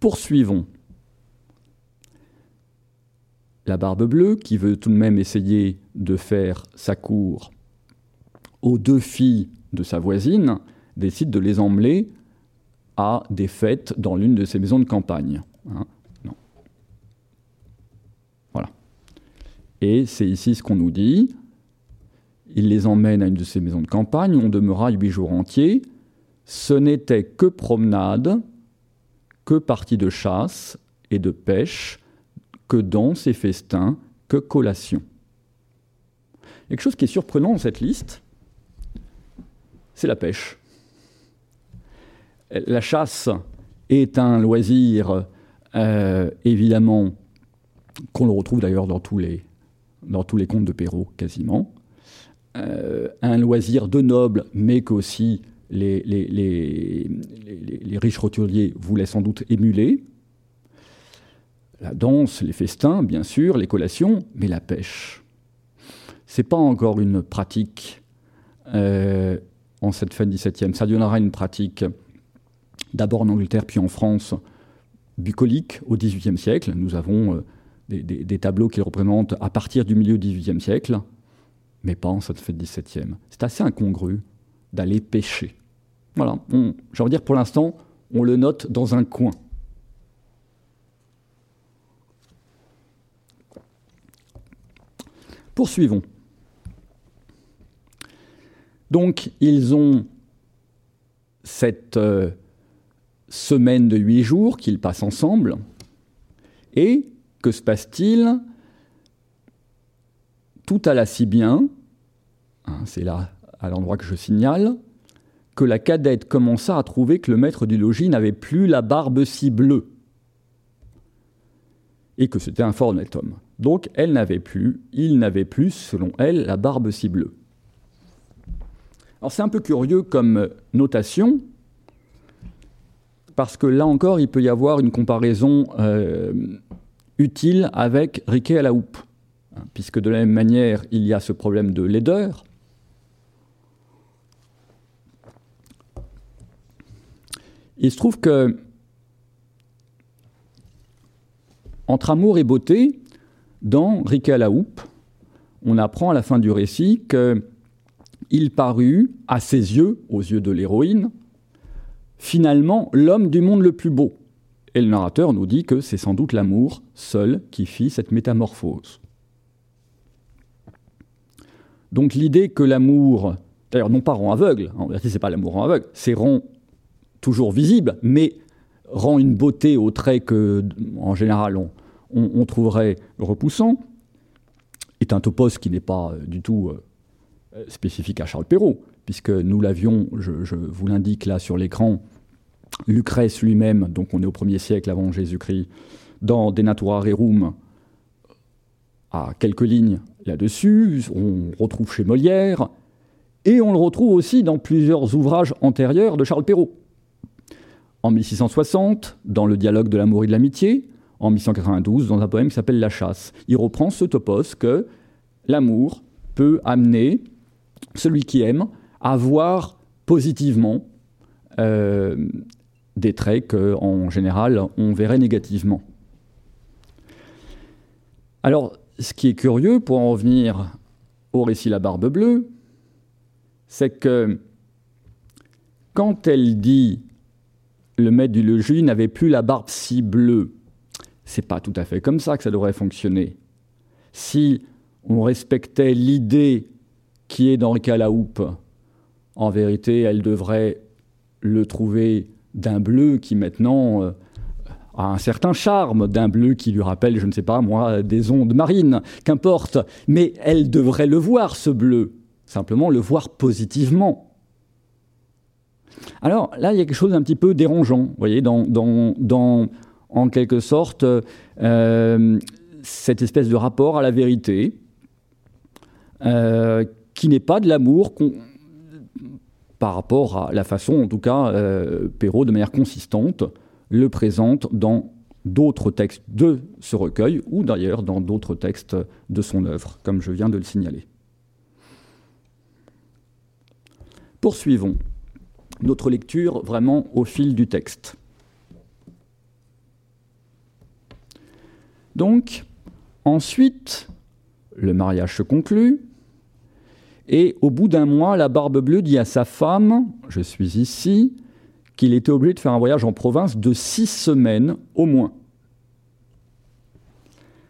Poursuivons la Barbe Bleue, qui veut tout de même essayer de faire sa cour aux deux filles de sa voisine, décide de les emmener à des fêtes dans l'une de ses maisons de campagne. Hein. voilà. Et c'est ici ce qu'on nous dit. Il les emmène à une de ses maisons de campagne, on demeura huit jours entiers. Ce n'était que promenade, que partie de chasse et de pêche, que dans ces festins, que collation. Quelque chose qui est surprenant dans cette liste, c'est la pêche. La chasse est un loisir, euh, évidemment, qu'on le retrouve d'ailleurs dans tous les, dans tous les contes de Perrault, quasiment. Euh, un loisir de nobles, mais qu'aussi les, les, riches roturiers voulaient sans doute émuler la danse, les festins, bien sûr, les collations, mais la pêche. C'est pas encore une pratique euh, en cette fin XVIIe. Ça deviendra une pratique d'abord en Angleterre puis en France, bucolique au XVIIIe siècle. Nous avons euh, des, tableaux qui représentent à partir du milieu du XVIIIe siècle, mais pas en cette fête XVIIe. C'est assez incongru d'aller pêcher. Voilà, j'ai envie dire pour l'instant, on le note dans un coin. Poursuivons. Donc, ils ont cette euh, semaine de huit jours qu'ils passent ensemble. Et que se passe-t-il Tout alla si bien, hein, c'est là à l'endroit que je signale, que la cadette commença à trouver que le maître du logis n'avait plus la barbe si bleue, et que c'était un fort honnête homme. Donc elle n'avait plus, il n'avait plus, selon elle, la barbe si bleue. Alors c'est un peu curieux comme notation, parce que là encore, il peut y avoir une comparaison euh, utile avec Riquet à la houppe, hein, puisque de la même manière, il y a ce problème de laideur. Il se trouve que entre amour et beauté, dans Riquet à la houppe, on apprend à la fin du récit qu'il parut, à ses yeux, aux yeux de l'héroïne, finalement l'homme du monde le plus beau. Et le narrateur nous dit que c'est sans doute l'amour seul qui fit cette métamorphose. Donc l'idée que l'amour, d'ailleurs non pas rend aveugle, en vérité c'est pas l'amour rend aveugle, c'est rend toujours visible, mais rend une beauté au trait que, en général, on, on, trouverait repoussant, est un topos qui n'est pas euh, du tout euh, spécifique à Charles Perrault, puisque nous l'avions, je, vous l'indique là sur l'écran, Lucrèce lui-même, donc on est au 1er siècle avant Jésus-Christ, dans De Natura Rerum, à quelques lignes là-dessus, on retrouve chez Molière, et on le retrouve aussi dans plusieurs ouvrages antérieurs de Charles Perrault. En 1660, dans le dialogue de l'amour et de l'amitié, en 1892 dans un poème qui s'appelle La chasse. Il reprend ce topos que l'amour peut amener celui qui aime à voir positivement euh, des traits qu'en général on verrait négativement. Alors, ce qui est curieux, pour en revenir au récit La Barbe Bleue, c'est que quand elle dit le maître du logis n'avait plus la barbe si bleue, c'est pas tout à fait comme ça que ça devrait fonctionner. Si on respectait l'idée qui est dans houppe, en vérité, elle devrait le trouver d'un bleu qui maintenant euh, a un certain charme, d'un bleu qui lui rappelle, je ne sais pas moi, des ondes marines, qu'importe, mais elle devrait le voir, ce bleu, simplement le voir positivement. Alors là, il y a quelque chose d'un petit peu dérangeant, vous voyez, dans, en quelque sorte euh, cette espèce de rapport à la vérité, euh, qui n'est pas de l'amour par rapport à la façon, en tout cas, euh, Perrault, de manière consistante, le présente dans d'autres textes de ce recueil, ou d'ailleurs dans d'autres textes de son œuvre, comme je viens de le signaler. Poursuivons notre lecture vraiment au fil du texte. Donc, ensuite, le mariage se conclut, et au bout d'un mois, la barbe bleue dit à sa femme, je suis ici, qu'il était obligé de faire un voyage en province de six semaines au moins.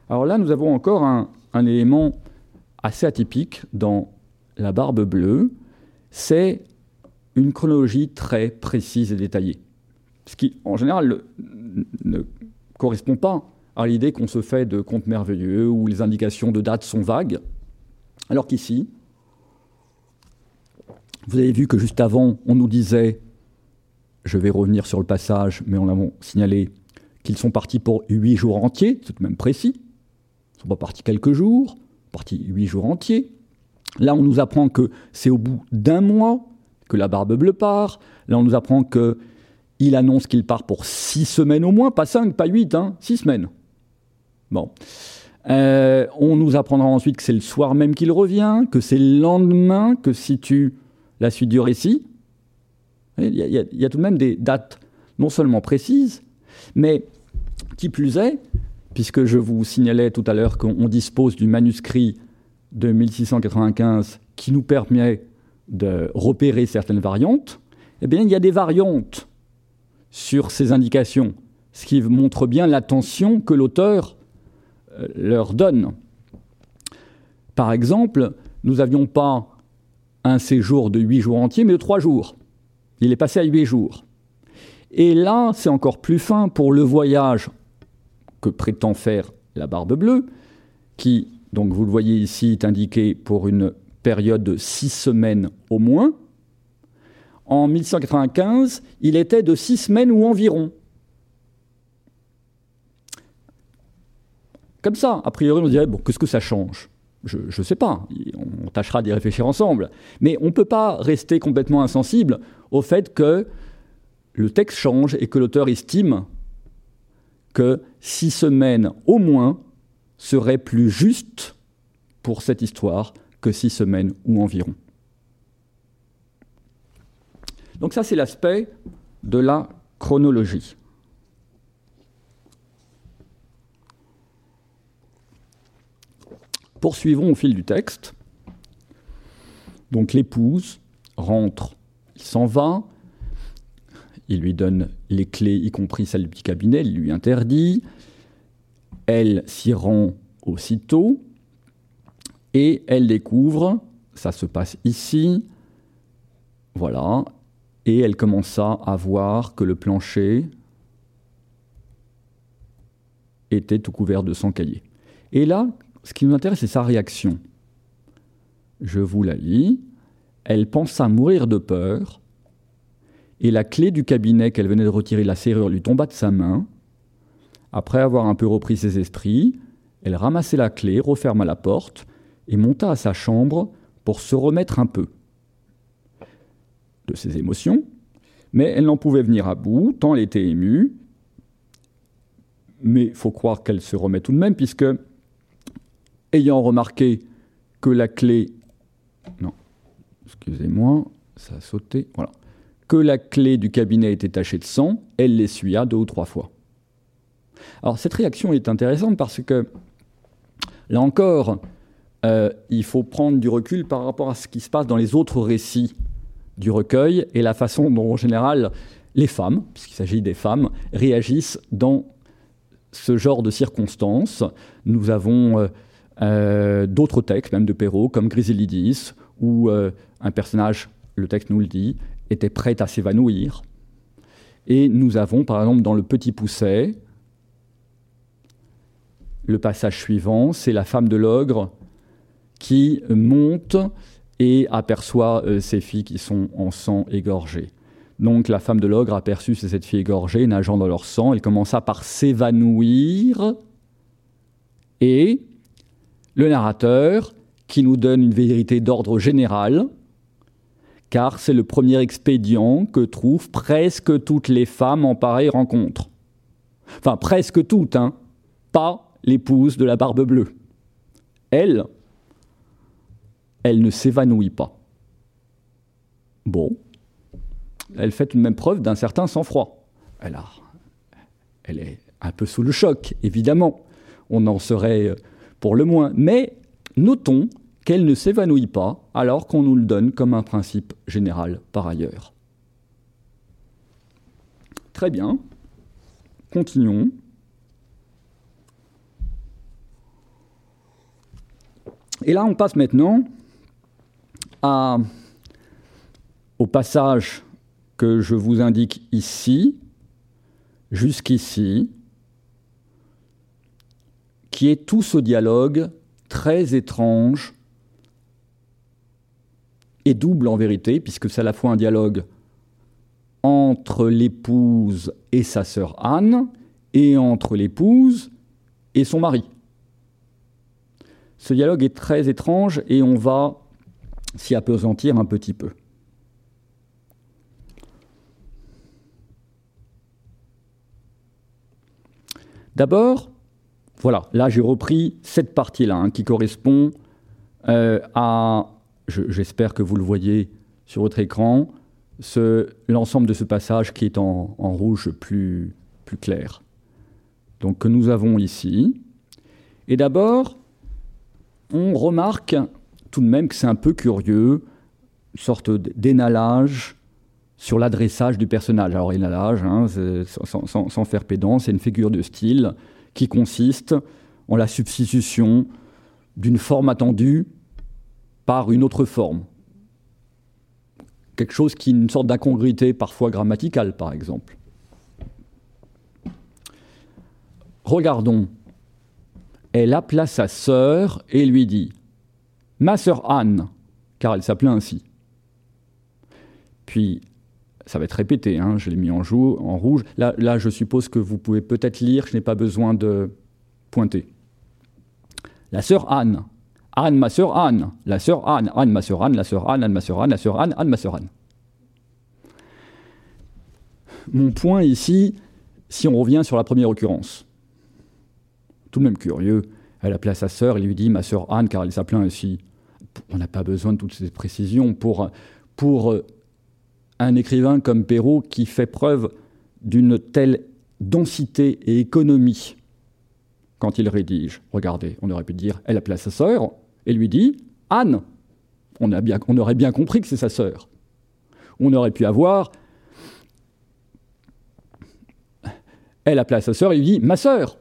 Alors là, nous avons encore un, élément assez atypique dans la barbe bleue, c'est une chronologie très précise et détaillée. Ce qui, en général, ne correspond pas à l'idée qu'on se fait de contes merveilleux où les indications de date sont vagues, alors qu'ici, vous avez vu que juste avant, on nous disait, je vais revenir sur le passage, mais on l'a signalé, qu'ils sont partis pour huit jours entiers, c'est tout de même précis. Ils ne sont pas partis quelques jours, partis huit jours entiers. Là, on nous apprend que c'est au bout d'un mois que la barbe bleue part. Là, on nous apprend qu'il annonce qu'il part pour six semaines au moins, pas cinq, pas huit, hein, six semaines. Bon. Euh, on nous apprendra ensuite que c'est le soir même qu'il revient, que c'est le lendemain que situe la suite du récit. Il y, a, tout de même des dates non seulement précise, mais qui plus est, puisque je vous signalais tout à l'heure qu'on dispose du manuscrit de 1695 qui nous permet de repérer certaines variantes, eh bien, il y a des variantes sur ces indications, ce qui montre bien l'attention que l'auteur euh, leur donne. Par exemple, nous n'avions pas un séjour de huit jours entiers, mais de trois jours. Il est passé à huit jours. Et là, c'est encore plus fin pour le voyage que prétend faire la Barbe Bleue, qui, donc vous le voyez ici, est indiqué pour une période de six semaines au moins. En 1195, il était de six semaines ou environ. Comme ça, a priori, on dirait, bon, qu'est-ce que ça change? Je ne sais pas, on tâchera d'y réfléchir ensemble. Mais on ne peut pas rester complètement insensible au fait que le texte change et que l'auteur estime que six semaines au moins seraient plus justes pour cette histoire que six semaines ou environ. Donc ça, c'est l'aspect de la chronologie. Poursuivons au fil du texte. Donc l'épouse rentre, il s'en va, il lui donne les clés, y compris celle du petit cabinet, il lui interdit, elle s'y rend aussitôt, et elle découvre, ça se passe ici, voilà, et elle commença à voir que le plancher était tout couvert de sang caillé. Et là, ce qui nous intéresse, c'est sa réaction. Je vous la lis. Elle pensa mourir de peur, et la clé du cabinet qu'elle venait de retirer la serrure lui tomba de sa main. Après avoir un peu repris ses esprits, elle ramassait la clé, referma la porte et monta à sa chambre pour se remettre un peu de ses émotions, mais elle n'en pouvait venir à bout, tant elle était émue. Mais il faut croire qu'elle se remet tout de même, puisque, ayant remarqué que la clé. Non, excusez-moi, ça a sauté. Voilà. Que la clé du cabinet était tachée de sang, elle l'essuya deux ou trois fois. Alors, cette réaction est intéressante parce que, là encore, euh, il faut prendre du recul par rapport à ce qui se passe dans les autres récits du recueil et la façon dont, en général, les femmes, puisqu'il s'agit des femmes, réagissent dans ce genre de circonstances. Nous avons euh, d'autres textes, même de Perrault, comme Griselidis, où un personnage, le texte nous le dit, était prêt à s'évanouir. Et nous avons, par exemple, dans Le Petit Pousset, le passage suivant, c'est la femme de l'ogre qui monte et aperçoit euh, ces filles qui sont en sang égorgé. Donc la femme de l'ogre aperçut cette fille égorgée, nageant dans leur sang. Elle commença par s'évanouir. Et le narrateur, qui nous donne une vérité d'ordre général, car c'est le premier expédient que trouvent presque toutes les femmes en pareille rencontre. Enfin, presque toutes, hein, pas l'épouse de la barbe bleue. Elle, elle ne s'évanouit pas. Bon, elle fait une même preuve d'un certain sang-froid. Elle, elle est un peu sous le choc, évidemment. On en serait pour le moins. Mais notons qu'elle ne s'évanouit pas alors qu'on nous le donne comme un principe général par ailleurs. Très bien. Continuons. Et là, on passe maintenant au passage que je vous indique ici, jusqu'ici, qui est tout ce dialogue très étrange et double en vérité, puisque c'est à la fois un dialogue entre l'épouse et sa sœur Anne, et entre l'épouse et son mari. Ce dialogue est très étrange et on va s'y apesantir un petit peu. D'abord, voilà, là j'ai repris cette partie-là hein, qui correspond euh, à, j'espère que vous le voyez sur votre écran, l'ensemble de ce passage qui est en, rouge plus, clair. Donc que nous avons ici. Et d'abord, on remarque tout de même que c'est un peu curieux, une sorte d'énalage sur l'adressage du personnage. Alors énalage, hein, sans, sans, faire pédant, c'est une figure de style qui consiste en la substitution d'une forme attendue par une autre forme. Quelque chose qui est une sorte d'incongruité parfois grammaticale, par exemple. Regardons. Elle appela sa sœur et lui dit Ma sœur Anne, car elle s'appelait ainsi. Puis, ça va être répété, hein, je l'ai mis en, en rouge. Là, là, je suppose que vous pouvez peut-être lire, je n'ai pas besoin de pointer. La sœur Anne, Anne, ma sœur Anne, la sœur Anne, Anne, ma sœur Anne, la sœur Anne, Anne, ma sœur Anne, la sœur Anne, Anne, ma sœur Anne. Mon point ici, si on revient sur la première occurrence, tout de même curieux, elle appelait sa sœur, elle lui dit ma sœur Anne, car elle s'appelait ainsi. On n'a pas besoin de toutes ces précisions pour, un écrivain comme Perrault qui fait preuve d'une telle densité et économie quand il rédige. Regardez, on aurait pu dire elle appelait sa sœur, et lui dit Anne. On, aurait bien compris que c'est sa sœur. On aurait pu avoir elle appelait sa sœur, il lui dit ma sœur.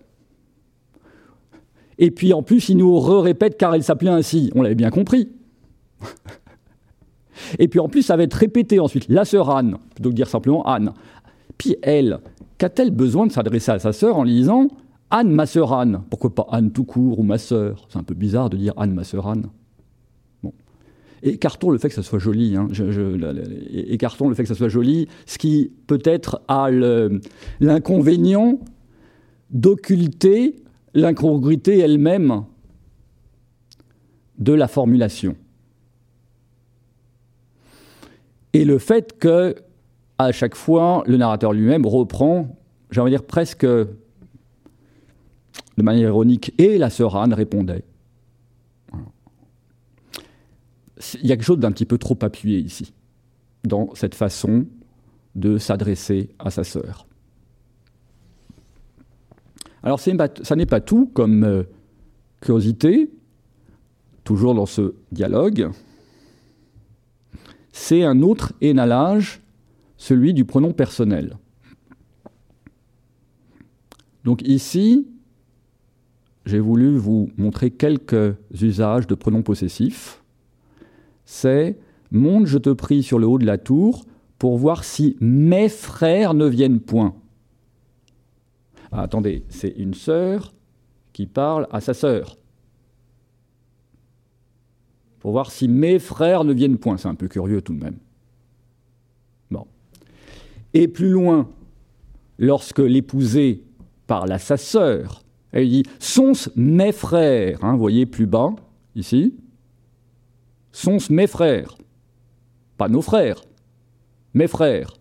Et puis en plus, il nous répète car elle s'appelait ainsi. On l'avait bien compris. Et puis en plus, ça va être répété ensuite. La sœur Anne, plutôt que dire simplement Anne. Puis elle, qu'a-t-elle besoin de s'adresser à sa sœur en lui disant Anne, ma sœur Anne? Pourquoi pas Anne tout court ou ma sœur? C'est un peu bizarre de dire Anne, ma sœur Anne. Bon. Écartons le fait que ça soit joli. Hein. écartons le fait que ça soit joli, ce qui peut-être a l'inconvénient d'occulter l'incongruité elle-même de la formulation. Et le fait que, à chaque fois, le narrateur lui-même reprend, j'ai envie de dire presque de manière ironique, et la sœur Anne répondait. Il y a quelque chose d'un petit peu trop appuyé ici, dans cette façon de s'adresser à sa sœur. Alors ça n'est pas tout comme euh, curiosité, toujours dans ce dialogue, c'est un autre énalage, celui du pronom personnel. Donc ici, j'ai voulu vous montrer quelques usages de pronoms possessifs. C'est monte, je te prie, sur le haut de la tour pour voir si mes frères ne viennent point. Ah, attendez, c'est une sœur qui parle à sa sœur. Pour voir si mes frères ne viennent point. C'est un peu curieux tout de même. Bon. Et plus loin, lorsque l'épousé parle à sa sœur, elle dit Sont-ce mes frères hein, Vous voyez plus bas, ici? Sont-ce mes frères? Pas nos frères, mes frères.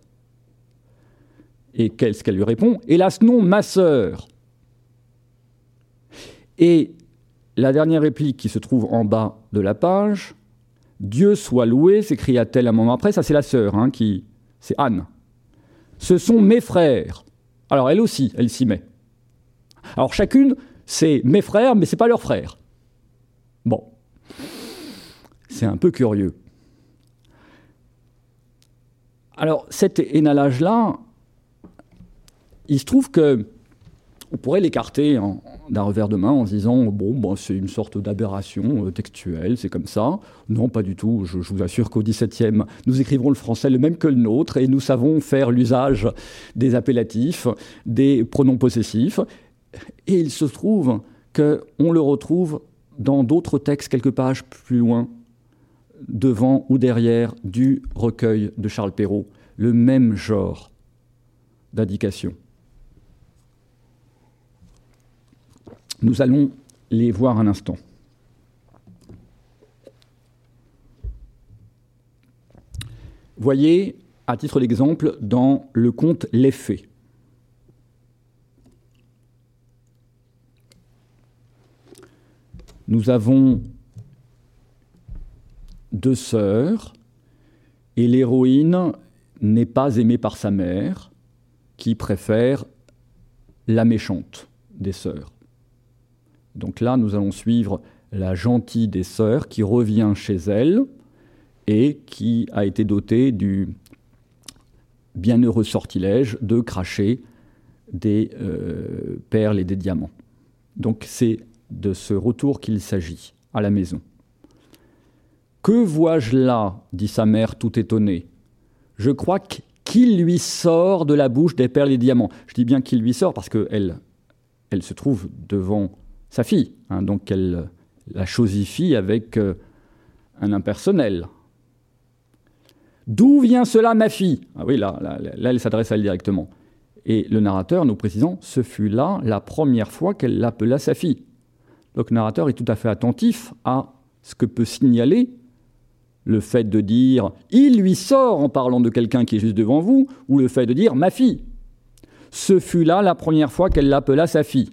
Et qu'est-ce qu'elle lui répond Hélas, non, ma sœur. Et la dernière réplique qui se trouve en bas de la page Dieu soit loué, s'écria-t-elle un moment après. Ça, c'est la sœur, hein, qui. C'est Anne. Ce sont mes frères. Alors, elle aussi, elle s'y met. Alors chacune, c'est mes frères, mais c'est pas leurs frères. Bon. C'est un peu curieux. Alors cet énalage-là, il se trouve que on pourrait l'écarter d'un revers de main en se disant bon, bon c'est une sorte d'aberration euh, textuelle, c'est comme ça. Non, pas du tout. Je, je vous assure qu'au XVIIe, nous écrivons le français le même que le nôtre et nous savons faire l'usage des appellatifs, des pronoms possessifs. Et il se trouve qu'on le retrouve dans d'autres textes quelques pages plus loin, devant ou derrière du recueil de Charles Perrault, le même genre d'indication. Nous allons les voir un instant. Voyez, à titre d'exemple, dans le conte L'effet. nous avons deux sœurs et l'héroïne n'est pas aimé par sa mère, qui préfère la méchante des sœurs. Donc là, nous allons suivre la gentille des sœurs qui revient chez elle et qui a été dotée du bienheureux sortilège de cracher des euh, perles et des diamants. Donc c'est de ce retour qu'il s'agit à la maison. Que vois-je là? dit sa mère tout étonnée. Je crois qu'il lui sort de la bouche des perles et des diamants. Je dis bien qu'il lui sort parce qu'elle elle se trouve devant sa fille, hein, donc elle la chosifie avec euh, un impersonnel. D'où vient cela, ma fille? Ah oui, là elle s'adresse à elle directement. Et le narrateur nous précisant, ce fut là la première fois qu'elle l'appela sa fille. Donc le narrateur est tout à fait attentif à ce que peut signaler le fait de dire il lui sort en parlant de quelqu'un qui est juste devant vous, ou le fait de dire ma fille. Ce fut là la première fois qu'elle l'appela sa fille.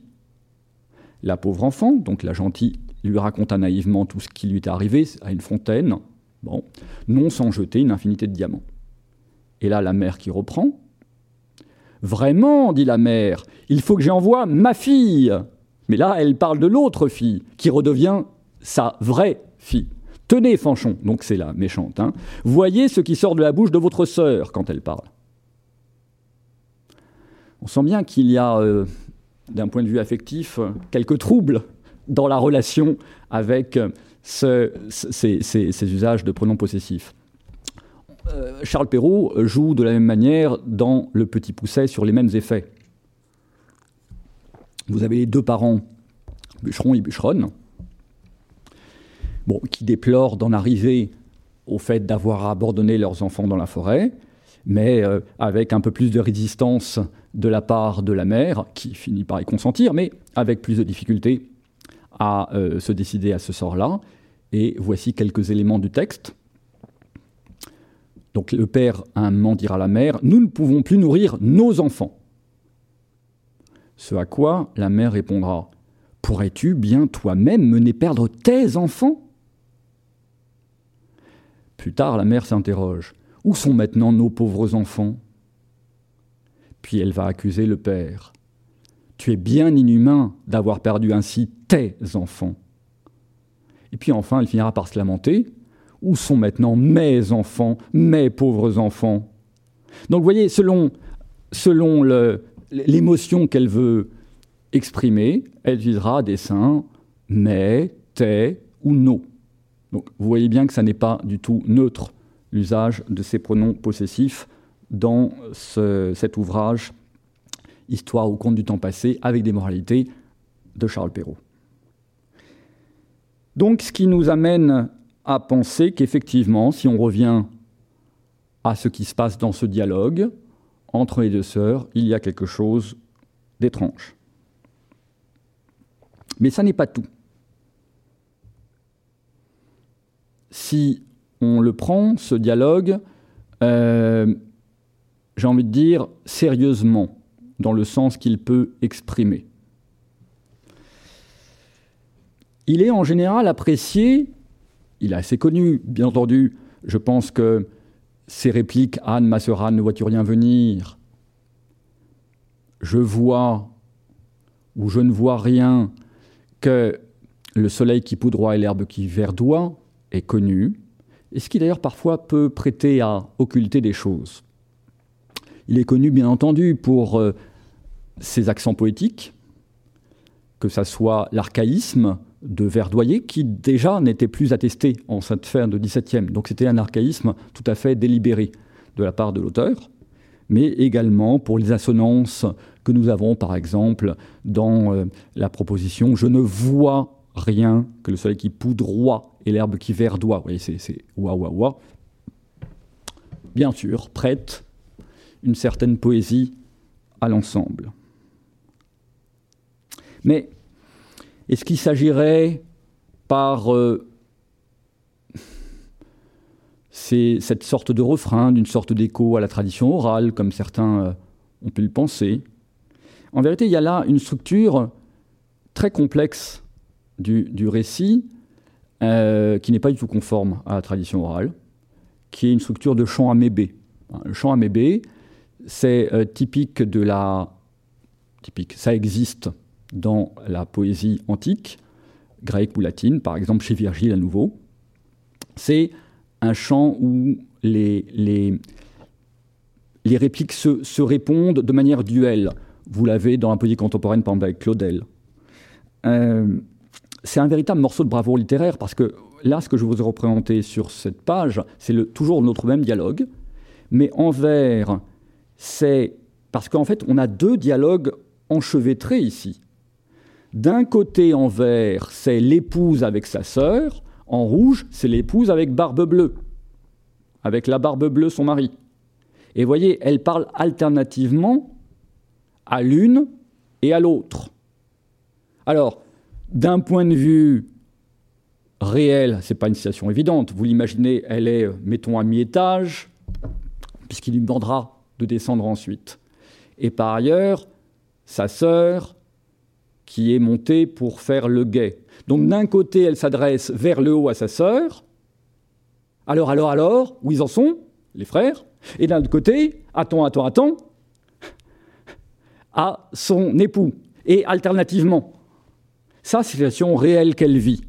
La pauvre enfant, donc la gentille, lui raconta naïvement tout ce qui lui était arrivé à une fontaine, bon, non sans jeter une infinité de diamants. Et là, la mère qui reprend Vraiment, dit la mère, il faut que j'envoie ma fille. Mais là, elle parle de l'autre fille, qui redevient sa vraie fille. Tenez, Fanchon, donc c'est la méchante, hein, voyez ce qui sort de la bouche de votre sœur quand elle parle. On sent bien qu'il y a, euh, d'un point de vue affectif, quelques troubles dans la relation avec ces, usages de pronoms possessifs. Euh, Charles Perrault joue de la même manière dans Le Petit Pousset sur les mêmes effets. Vous avez les deux parents, bûcheron et bûcheronne, qui déplorent d'en arriver au fait d'avoir abandonné leurs enfants dans la forêt, mais euh, avec un peu plus de résistance de la part de la mère, qui finit par y consentir, mais avec plus de difficultés à euh, se décider à ce sort-là. Et voici quelques éléments du texte. Donc le père un moment dira à la mère, nous ne pouvons plus nourrir nos enfants. Ce à quoi la mère répondra, pourrais-tu bien toi-même mener perdre tes enfants? Plus tard, la mère s'interroge, où sont maintenant nos pauvres enfants? Puis elle va accuser le père. Tu es bien inhumain d'avoir perdu ainsi tes enfants. Et puis enfin, elle finira par se lamenter où sont maintenant mes enfants, mes pauvres enfants? Donc vous voyez, selon, selon l'émotion qu'elle veut exprimer, elle utilisera des seins mais, tes ou nos. Donc vous voyez bien que ça n'est pas du tout neutre l'usage de ces pronoms possessifs dans cet ouvrage Histoire ou conte du temps passé avec des moralités de Charles Perrault. Donc ce qui nous amène à penser qu'effectivement, si on revient à ce qui se passe dans ce dialogue entre les deux sœurs, il y a quelque chose d'étrange. Mais ça n'est pas tout. Si on le prend, ce dialogue, euh, j'ai envie de dire sérieusement, dans le sens qu'il peut exprimer. Il est en général apprécié il est assez connu, bien entendu. Je pense que ces répliques Anne, ma ne vois-tu rien venir? Je vois ou je ne vois rien que le soleil qui poudroie et l'herbe qui verdoie est connu, et ce qui d'ailleurs parfois peut prêter à occulter des choses. Il est connu bien entendu pour euh, ses accents poétiques, que ce soit l'archaïsme de verdoyer qui déjà n'était plus attesté en cette fin de XVIIe. Donc c'était un archaïsme tout à fait délibéré de la part de l'auteur, mais également pour les assonances que nous avons par exemple dans euh, la proposition Je ne vois rien que le soleil qui poudroie et l'herbe qui verdoie. Vous voyez, c'est wa wa wa. Bien sûr, prête une certaine poésie à l'ensemble. Mais est-ce qu'il s'agirait par euh, cette sorte de refrain, d'une sorte d'écho à la tradition orale, comme certains euh, ont pu le penser? En vérité, il y a là une structure très complexe du, récit euh, qui n'est pas du tout conforme à la tradition orale, qui est une structure de chant amébé. Le chant c'est euh, typique de la. Typique, ça existe dans la poésie antique, grecque ou latine, par exemple chez Virgile à nouveau. C'est un chant où les, les, répliques se, répondent de manière duelle. Vous l'avez dans la poésie contemporaine, par exemple avec Claudel. Euh, c'est un véritable morceau de bravoure littéraire parce que là, ce que je vous ai représenté sur cette page, c'est toujours notre même dialogue, mais en vers, c'est parce qu'en fait, on a deux dialogues enchevêtrés ici. D'un côté, en vert, c'est l'épouse avec sa sœur, en rouge, c'est l'épouse avec barbe bleue, avec la barbe bleue, son mari. Et voyez, elle parle alternativement à l'une et à l'autre. Alors, d'un point de vue réel, ce n'est pas une situation évidente. Vous l'imaginez, elle est, mettons, à mi-étage, puisqu'il lui demandera de descendre ensuite. Et par ailleurs, sa sœur, qui est montée pour faire le guet. Donc d'un côté, elle s'adresse vers le haut à sa sœur. Alors, alors, alors, où ils en sont, les frères? Et d'un autre côté, attends, attends, attends, à son époux. Et alternativement. Ça, c'est la situation réelle qu'elle vit.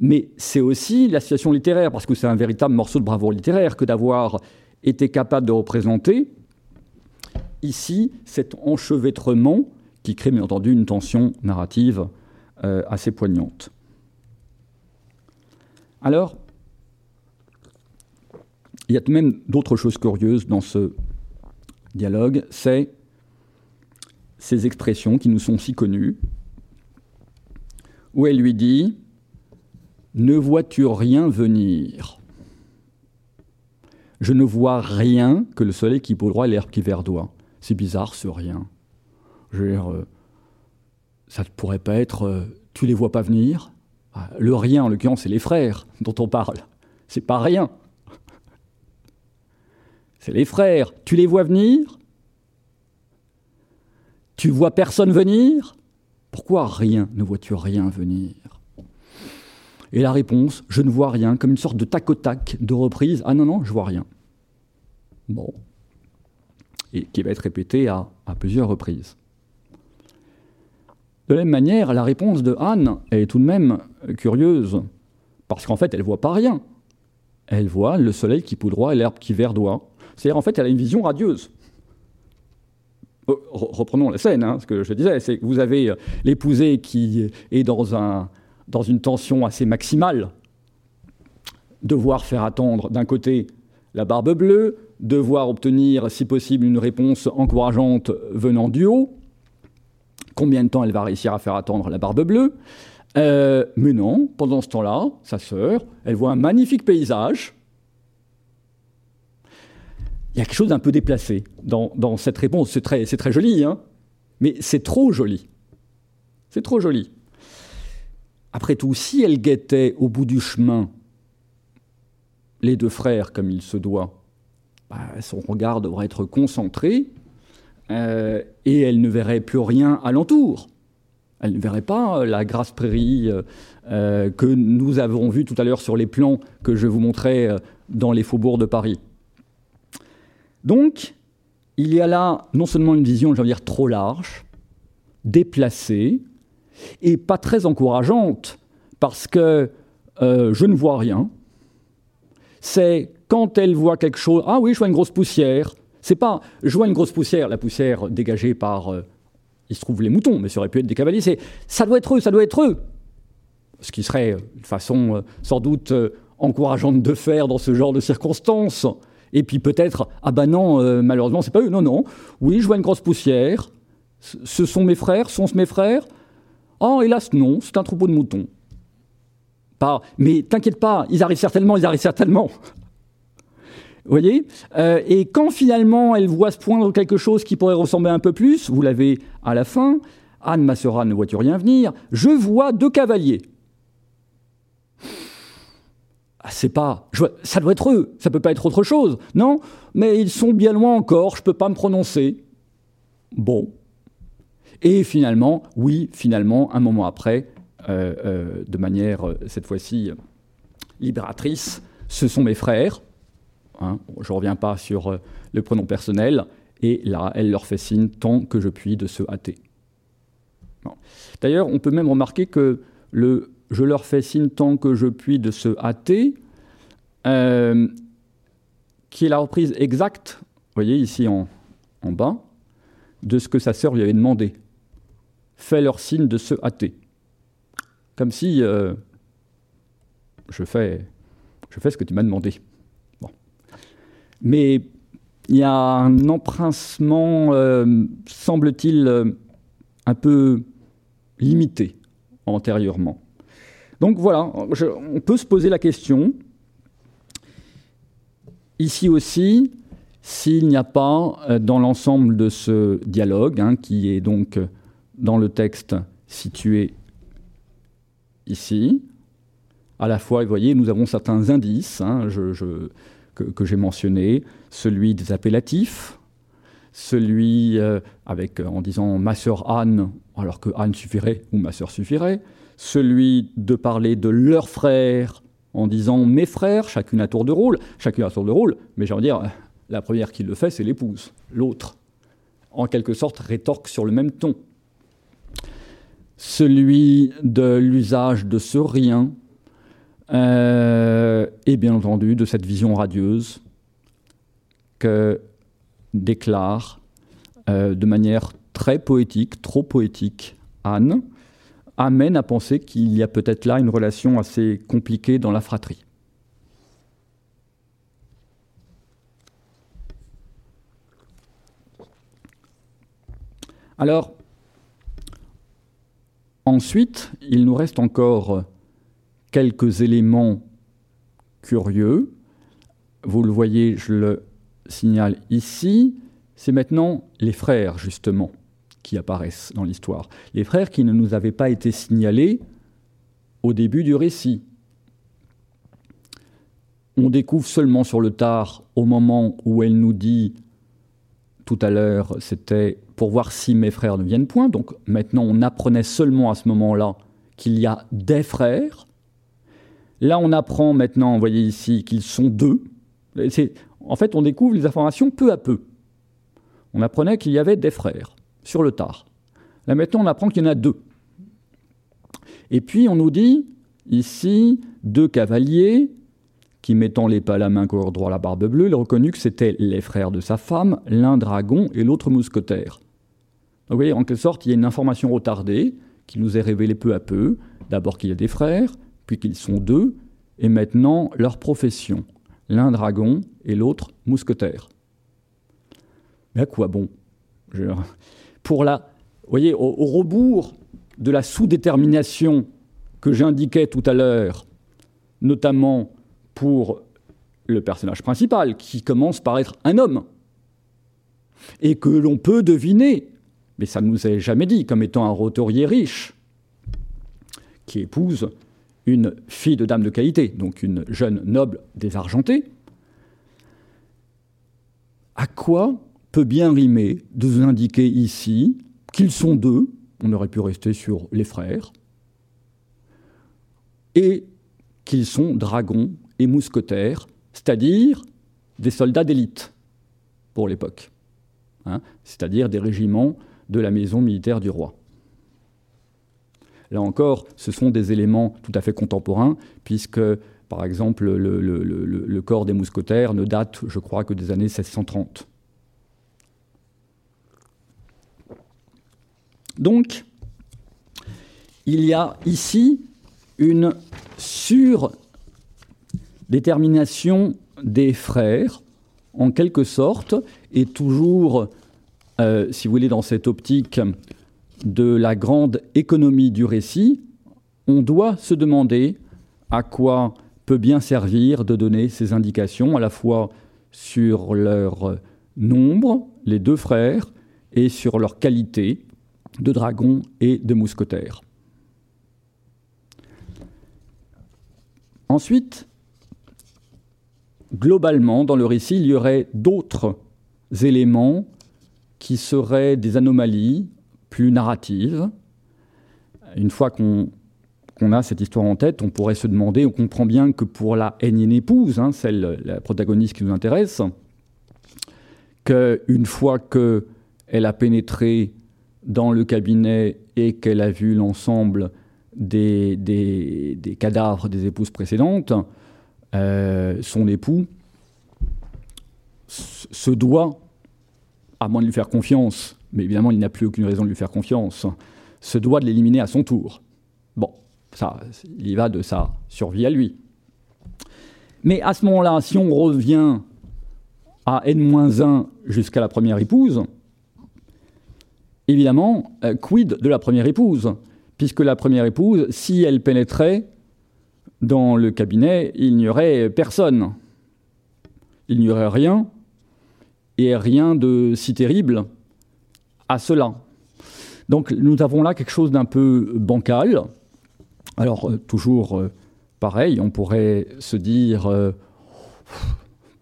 Mais c'est aussi la situation littéraire, parce que c'est un véritable morceau de bravoure littéraire que d'avoir été capable de représenter ici cet enchevêtrement qui crée bien entendu une tension narrative euh, assez poignante. Alors, il y a tout de même d'autres choses curieuses dans ce dialogue, c'est ces expressions qui nous sont si connues, où elle lui dit Ne vois-tu rien venir? Je ne vois rien que le soleil qui droit et l'herbe qui verdoie. C'est bizarre ce rien. Je veux dire, euh, ça ne pourrait pas être euh, tu les vois pas venir? Ah, Le rien, en l'occurrence, c'est les frères dont on parle. C'est pas rien. C'est les frères. Tu les vois venir? Tu vois personne venir? Pourquoi rien? Ne vois-tu rien venir? Et la réponse, je ne vois rien, comme une sorte de tac au tac de reprise. Ah non, non, je vois rien. Bon. Et qui va être répété à, plusieurs reprises. De la même manière, la réponse de Anne est tout de même curieuse, parce qu'en fait, elle ne voit pas rien. Elle voit le soleil qui poudroie et l'herbe qui verdoie. C'est-à-dire, en fait, elle a une vision radieuse. Euh, reprenons la scène, hein, ce que je disais, c'est que vous avez euh, l'épousé qui est dans, un, dans une tension assez maximale, devoir faire attendre d'un côté la barbe bleue, devoir obtenir, si possible, une réponse encourageante venant du haut. Combien de temps elle va réussir à faire attendre la barbe bleue? Euh, Mais non, pendant ce temps-là, sa sœur, elle voit un magnifique paysage, il y a quelque chose d'un peu déplacé dans, cette réponse. C'est très, très, joli, hein mais c'est trop joli. C'est trop joli. Après tout, si elle guettait au bout du chemin les deux frères comme il se doit, bah, son regard devrait être concentré euh, et elle ne verrait plus rien alentour. Elle ne verrait pas la grasse prairie euh, que nous avons vue tout à l'heure sur les plans que je vous montrais euh, dans les faubourgs de Paris. Donc, il y a là non seulement une vision, veux dire, trop large, déplacée, et pas très encourageante, parce que euh, je ne vois rien. C'est quand elle voit quelque chose, ah oui, je vois une grosse poussière. C'est pas, je vois une grosse poussière, la poussière dégagée par, euh, il se trouve les moutons, mais ça aurait pu être des cavaliers. C'est, ça doit être eux, ça doit être eux. Ce qui serait une façon euh, sans doute encourageante de faire dans ce genre de circonstances. Et puis peut-être, ah ben non, euh, malheureusement, c'est pas eux. Non, non. Oui, je vois une grosse poussière. Ce sont mes frères, sont-ce mes frères? Oh, hélas, non, c'est un troupeau de moutons. Pas, mais t'inquiète pas, ils arrivent certainement, ils arrivent certainement. Vous voyez euh, Et quand finalement elle voit se poindre quelque chose qui pourrait ressembler un peu plus, vous l'avez à la fin, Anne, ma sœur ne vois-tu rien venir Je vois deux cavaliers. Ah, c'est pas, ça doit être eux, ça peut pas être autre chose, non? Mais ils sont bien loin encore, je peux pas me prononcer. Bon. Et finalement, oui, finalement, un moment après, euh, euh, de manière euh, cette fois-ci libératrice, ce sont mes frères. Hein. Je ne reviens pas sur le pronom personnel. Et là, elle leur fait signe tant que je puis de se hâter. D'ailleurs, on peut même remarquer que le je leur fais signe tant que je puis de se hâter, qui est la reprise exacte, vous voyez ici en, en bas, de ce que sa sœur lui avait demandé. Fais leur signe de se hâter. Comme si euh, je, fais, ce que tu m'as demandé. Mais il y a un emprincement, euh, semble-t-il, un peu limité antérieurement. Donc voilà, on peut se poser la question, ici aussi, s'il n'y a pas euh, dans l'ensemble de ce dialogue, hein, qui est donc dans le texte situé ici, à la fois, vous voyez, nous avons certains indices hein, que, j'ai mentionnés, celui des appellatifs, celui euh, avec en disant ma sœur Anne, alors que Anne suffirait ou ma sœur suffirait, celui de parler de leurs frères en disant mes frères, chacune à tour de rôle, chacune à tour de rôle, mais j'ai envie de dire, la première qui le fait, c'est l'épouse, l'autre, en quelque sorte, rétorque sur le même ton. Celui de l'usage de ce rien, euh, et bien entendu de cette vision radieuse que déclare euh, de manière très poétique, trop poétique, Anne, amène à penser qu'il y a peut-être là une relation assez compliquée dans la fratrie. Alors, ensuite, il nous reste encore quelques éléments curieux. Vous le voyez, je le signale ici. C'est maintenant les frères, justement qui apparaissent dans l'histoire. Les frères qui ne nous avaient pas été signalés au début du récit. On découvre seulement sur le tard, au moment où elle nous dit, tout à l'heure, c'était pour voir si mes frères ne viennent point. Donc maintenant, on apprenait seulement à ce moment-là qu'il y a des frères. Là, on apprend maintenant, vous voyez ici, qu'ils sont deux. En fait, on découvre les informations peu à peu. On apprenait qu'il y avait des frères sur le tard. Là maintenant, on apprend qu'il y en a deux. Et puis on nous dit ici deux cavaliers qui, mettant les pas à la main, corps droit la barbe bleue, il a reconnu que c'était les frères de sa femme, l'un dragon et l'autre mousquetaire. Donc vous voyez, en quelque sorte, il y a une information retardée qui nous est révélée peu à peu. D'abord qu'il y a des frères, puis qu'ils sont deux, et maintenant leur profession. L'un dragon et l'autre mousquetaire. Mais à quoi bon? Pour la, voyez, au, rebours de la sous-détermination que j'indiquais tout à l'heure, notamment pour le personnage principal, qui commence par être un homme, et que l'on peut deviner, mais ça ne nous est jamais dit, comme étant un roturier riche, qui épouse une fille de dame de qualité, donc une jeune noble désargentée, à quoi peut bien rimer de vous indiquer ici qu'ils sont deux, on aurait pu rester sur les frères, et qu'ils sont dragons et mousquetaires, c'est-à-dire des soldats d'élite pour l'époque, hein, c'est-à-dire des régiments de la maison militaire du roi. Là encore, ce sont des éléments tout à fait contemporains, puisque, par exemple, le, corps des mousquetaires ne date, je crois, que des années 1630. Donc, il y a ici une surdétermination des frères, en quelque sorte, et toujours, euh, si vous voulez, dans cette optique de la grande économie du récit, on doit se demander à quoi peut bien servir de donner ces indications, à la fois sur leur nombre, les deux frères, et sur leur qualité, de dragons et de mousquetaires. Ensuite, globalement, dans le récit, il y aurait d'autres éléments qui seraient des anomalies plus narratives. Une fois qu'on a cette histoire en tête, on pourrait se demander, on comprend bien que pour la énième épouse, hein, celle, la protagoniste qui nous intéresse, qu'une fois qu'elle a pénétré dans le cabinet et qu'elle a vu l'ensemble des, des, cadavres des épouses précédentes, son époux se doit, à moins de lui faire confiance, mais évidemment il n'a plus aucune raison de lui faire confiance, se doit de l'éliminer à son tour. Bon, ça, il y va de sa survie à lui. Mais à ce moment-là, si on revient à N-1 jusqu'à la première épouse, évidemment, euh, quid de la première épouse? Puisque la première épouse, si elle pénétrait dans le cabinet, il n'y aurait personne. Il n'y aurait rien, et rien de si terrible à cela. Donc nous avons là quelque chose d'un peu bancal. Alors euh, toujours euh, pareil, on pourrait se dire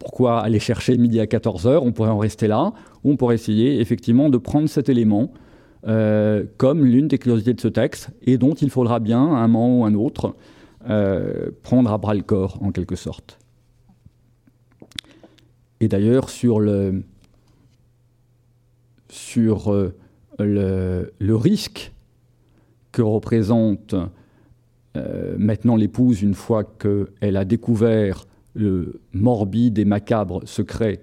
pourquoi aller chercher midi à 14h On pourrait en rester là, ou on pourrait essayer effectivement de prendre cet élément euh, comme l'une des curiosités de ce texte, et dont il faudra bien, un moment ou un autre, euh, prendre à bras le corps, en quelque sorte. Et d'ailleurs, sur le, sur euh, le, le, risque que représente maintenant l'épouse une fois qu'elle a découvert le morbide et macabre secret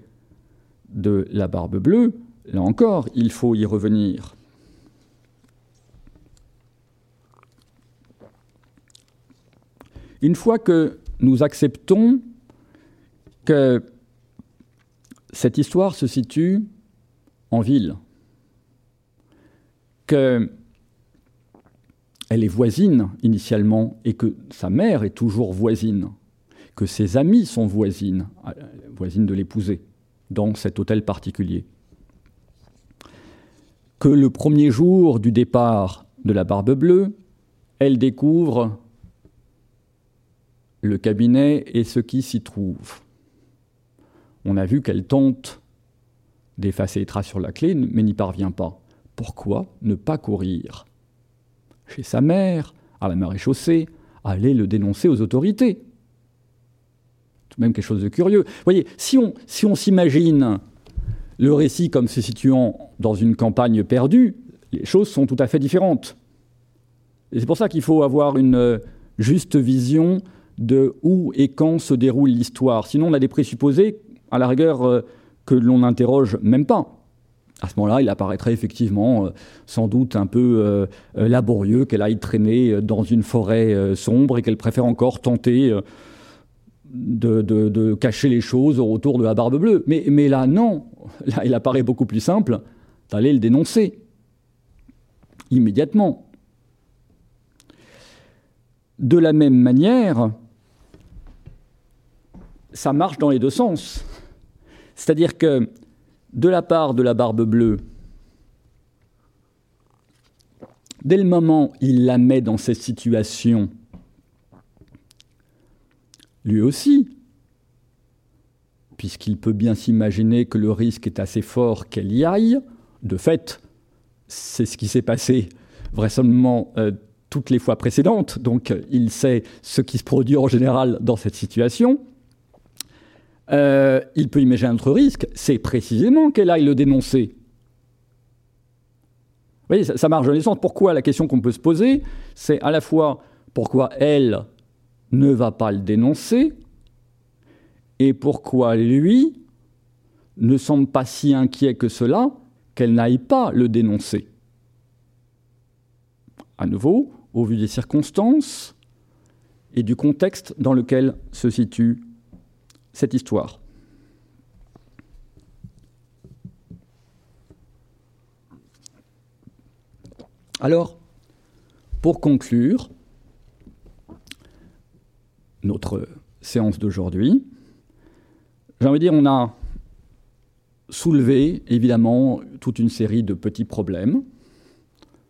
de la barbe bleue, là encore, il faut y revenir. Une fois que nous acceptons que cette histoire se situe en ville, qu'elle est voisine initialement et que sa mère est toujours voisine, que ses amis sont voisines, voisines de l'épouser, dans cet hôtel particulier. Que le premier jour du départ de la Barbe Bleue, elle découvre le cabinet et ce qui s'y trouve. On a vu qu'elle tente d'effacer les traces sur la clé, mais n'y parvient pas. Pourquoi ne pas courir Chez sa mère, à la maréchaussée, aller le dénoncer aux autorités? Même quelque chose de curieux. Vous voyez, si on si on s'imagine le récit comme se situant dans une campagne perdue, les choses sont tout à fait différentes. Et c'est pour ça qu'il faut avoir une juste vision de où et quand se déroule l'histoire. Sinon, on a des présupposés, à la rigueur, euh, que l'on n'interroge même pas. À ce moment-là, il apparaîtrait effectivement euh, sans doute un peu laborieux qu'elle aille traîner dans une forêt sombre et qu'elle préfère encore tenter de, cacher les choses autour de la barbe bleue. Mais, mais là, non. Là, il apparaît beaucoup plus simple d'aller le dénoncer immédiatement. De la même manière, ça marche dans les deux sens. C'est-à-dire que de la part de la barbe bleue, dès le moment où il la met dans cette situation lui aussi, puisqu'il peut bien s'imaginer que le risque est assez fort qu'elle y aille. De fait, c'est ce qui s'est passé vraisemblablement euh, toutes les fois précédentes, donc il sait ce qui se produit en général dans cette situation. Euh, il peut imaginer un autre risque, c'est précisément qu'elle aille le dénoncer. Vous voyez, ça, ça marche dans les sens. Pourquoi La question qu'on peut se poser, c'est à la fois pourquoi elle ne va pas le dénoncer et pourquoi lui ne semble pas si inquiet que cela qu'elle n'aille pas le dénoncer. À nouveau, au vu des circonstances et du contexte dans lequel se situe cette histoire. Alors, pour conclure, notre séance d'aujourd'hui. J'ai envie de dire, on a soulevé évidemment toute une série de petits problèmes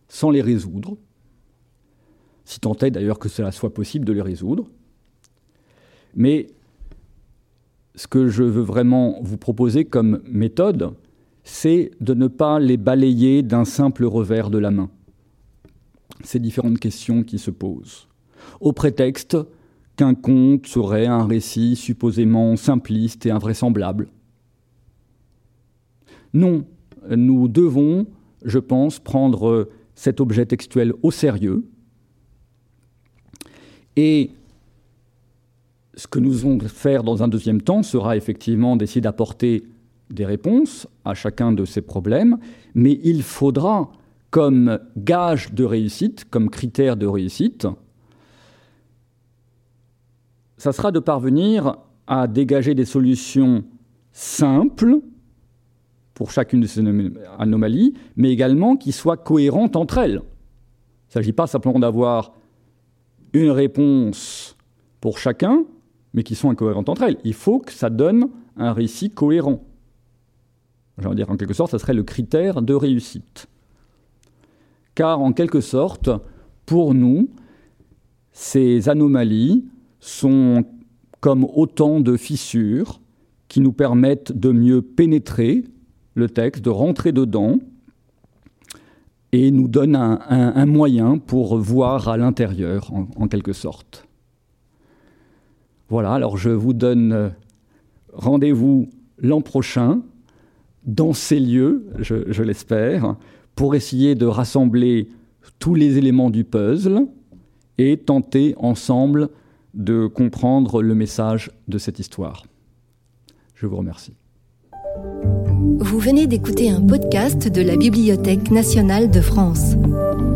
sans les résoudre, si tant est d'ailleurs que cela soit possible de les résoudre. Mais ce que je veux vraiment vous proposer comme méthode, c'est de ne pas les balayer d'un simple revers de la main. Ces différentes questions qui se posent. au prétexte qu'un conte serait un récit supposément simpliste et invraisemblable. Non, nous devons, je pense, prendre cet objet textuel au sérieux. Et ce que nous allons faire dans un deuxième temps sera effectivement d'essayer d'apporter des réponses à chacun de ces problèmes, mais il faudra, comme gage de réussite, comme critère de réussite, ça sera de parvenir à dégager des solutions simples pour chacune de ces anomalies, mais également qui soient cohérentes entre elles. Il ne s'agit pas simplement d'avoir une réponse pour chacun, mais qui sont incohérentes entre elles. Il faut que ça donne un récit cohérent. J'ai dire, en quelque sorte, ça serait le critère de réussite. Car, en quelque sorte, pour nous, ces anomalies sont comme autant de fissures qui nous permettent de mieux pénétrer le texte, de rentrer dedans, et nous donnent un, moyen pour voir à l'intérieur, en, quelque sorte. Voilà, alors je vous donne euh, rendez-vous l'an prochain dans ces lieux, je, l'espère, pour essayer de rassembler tous les éléments du puzzle et tenter ensemble de comprendre le message de cette histoire. Je vous remercie. Vous venez d'écouter un podcast de la Bibliothèque nationale de France.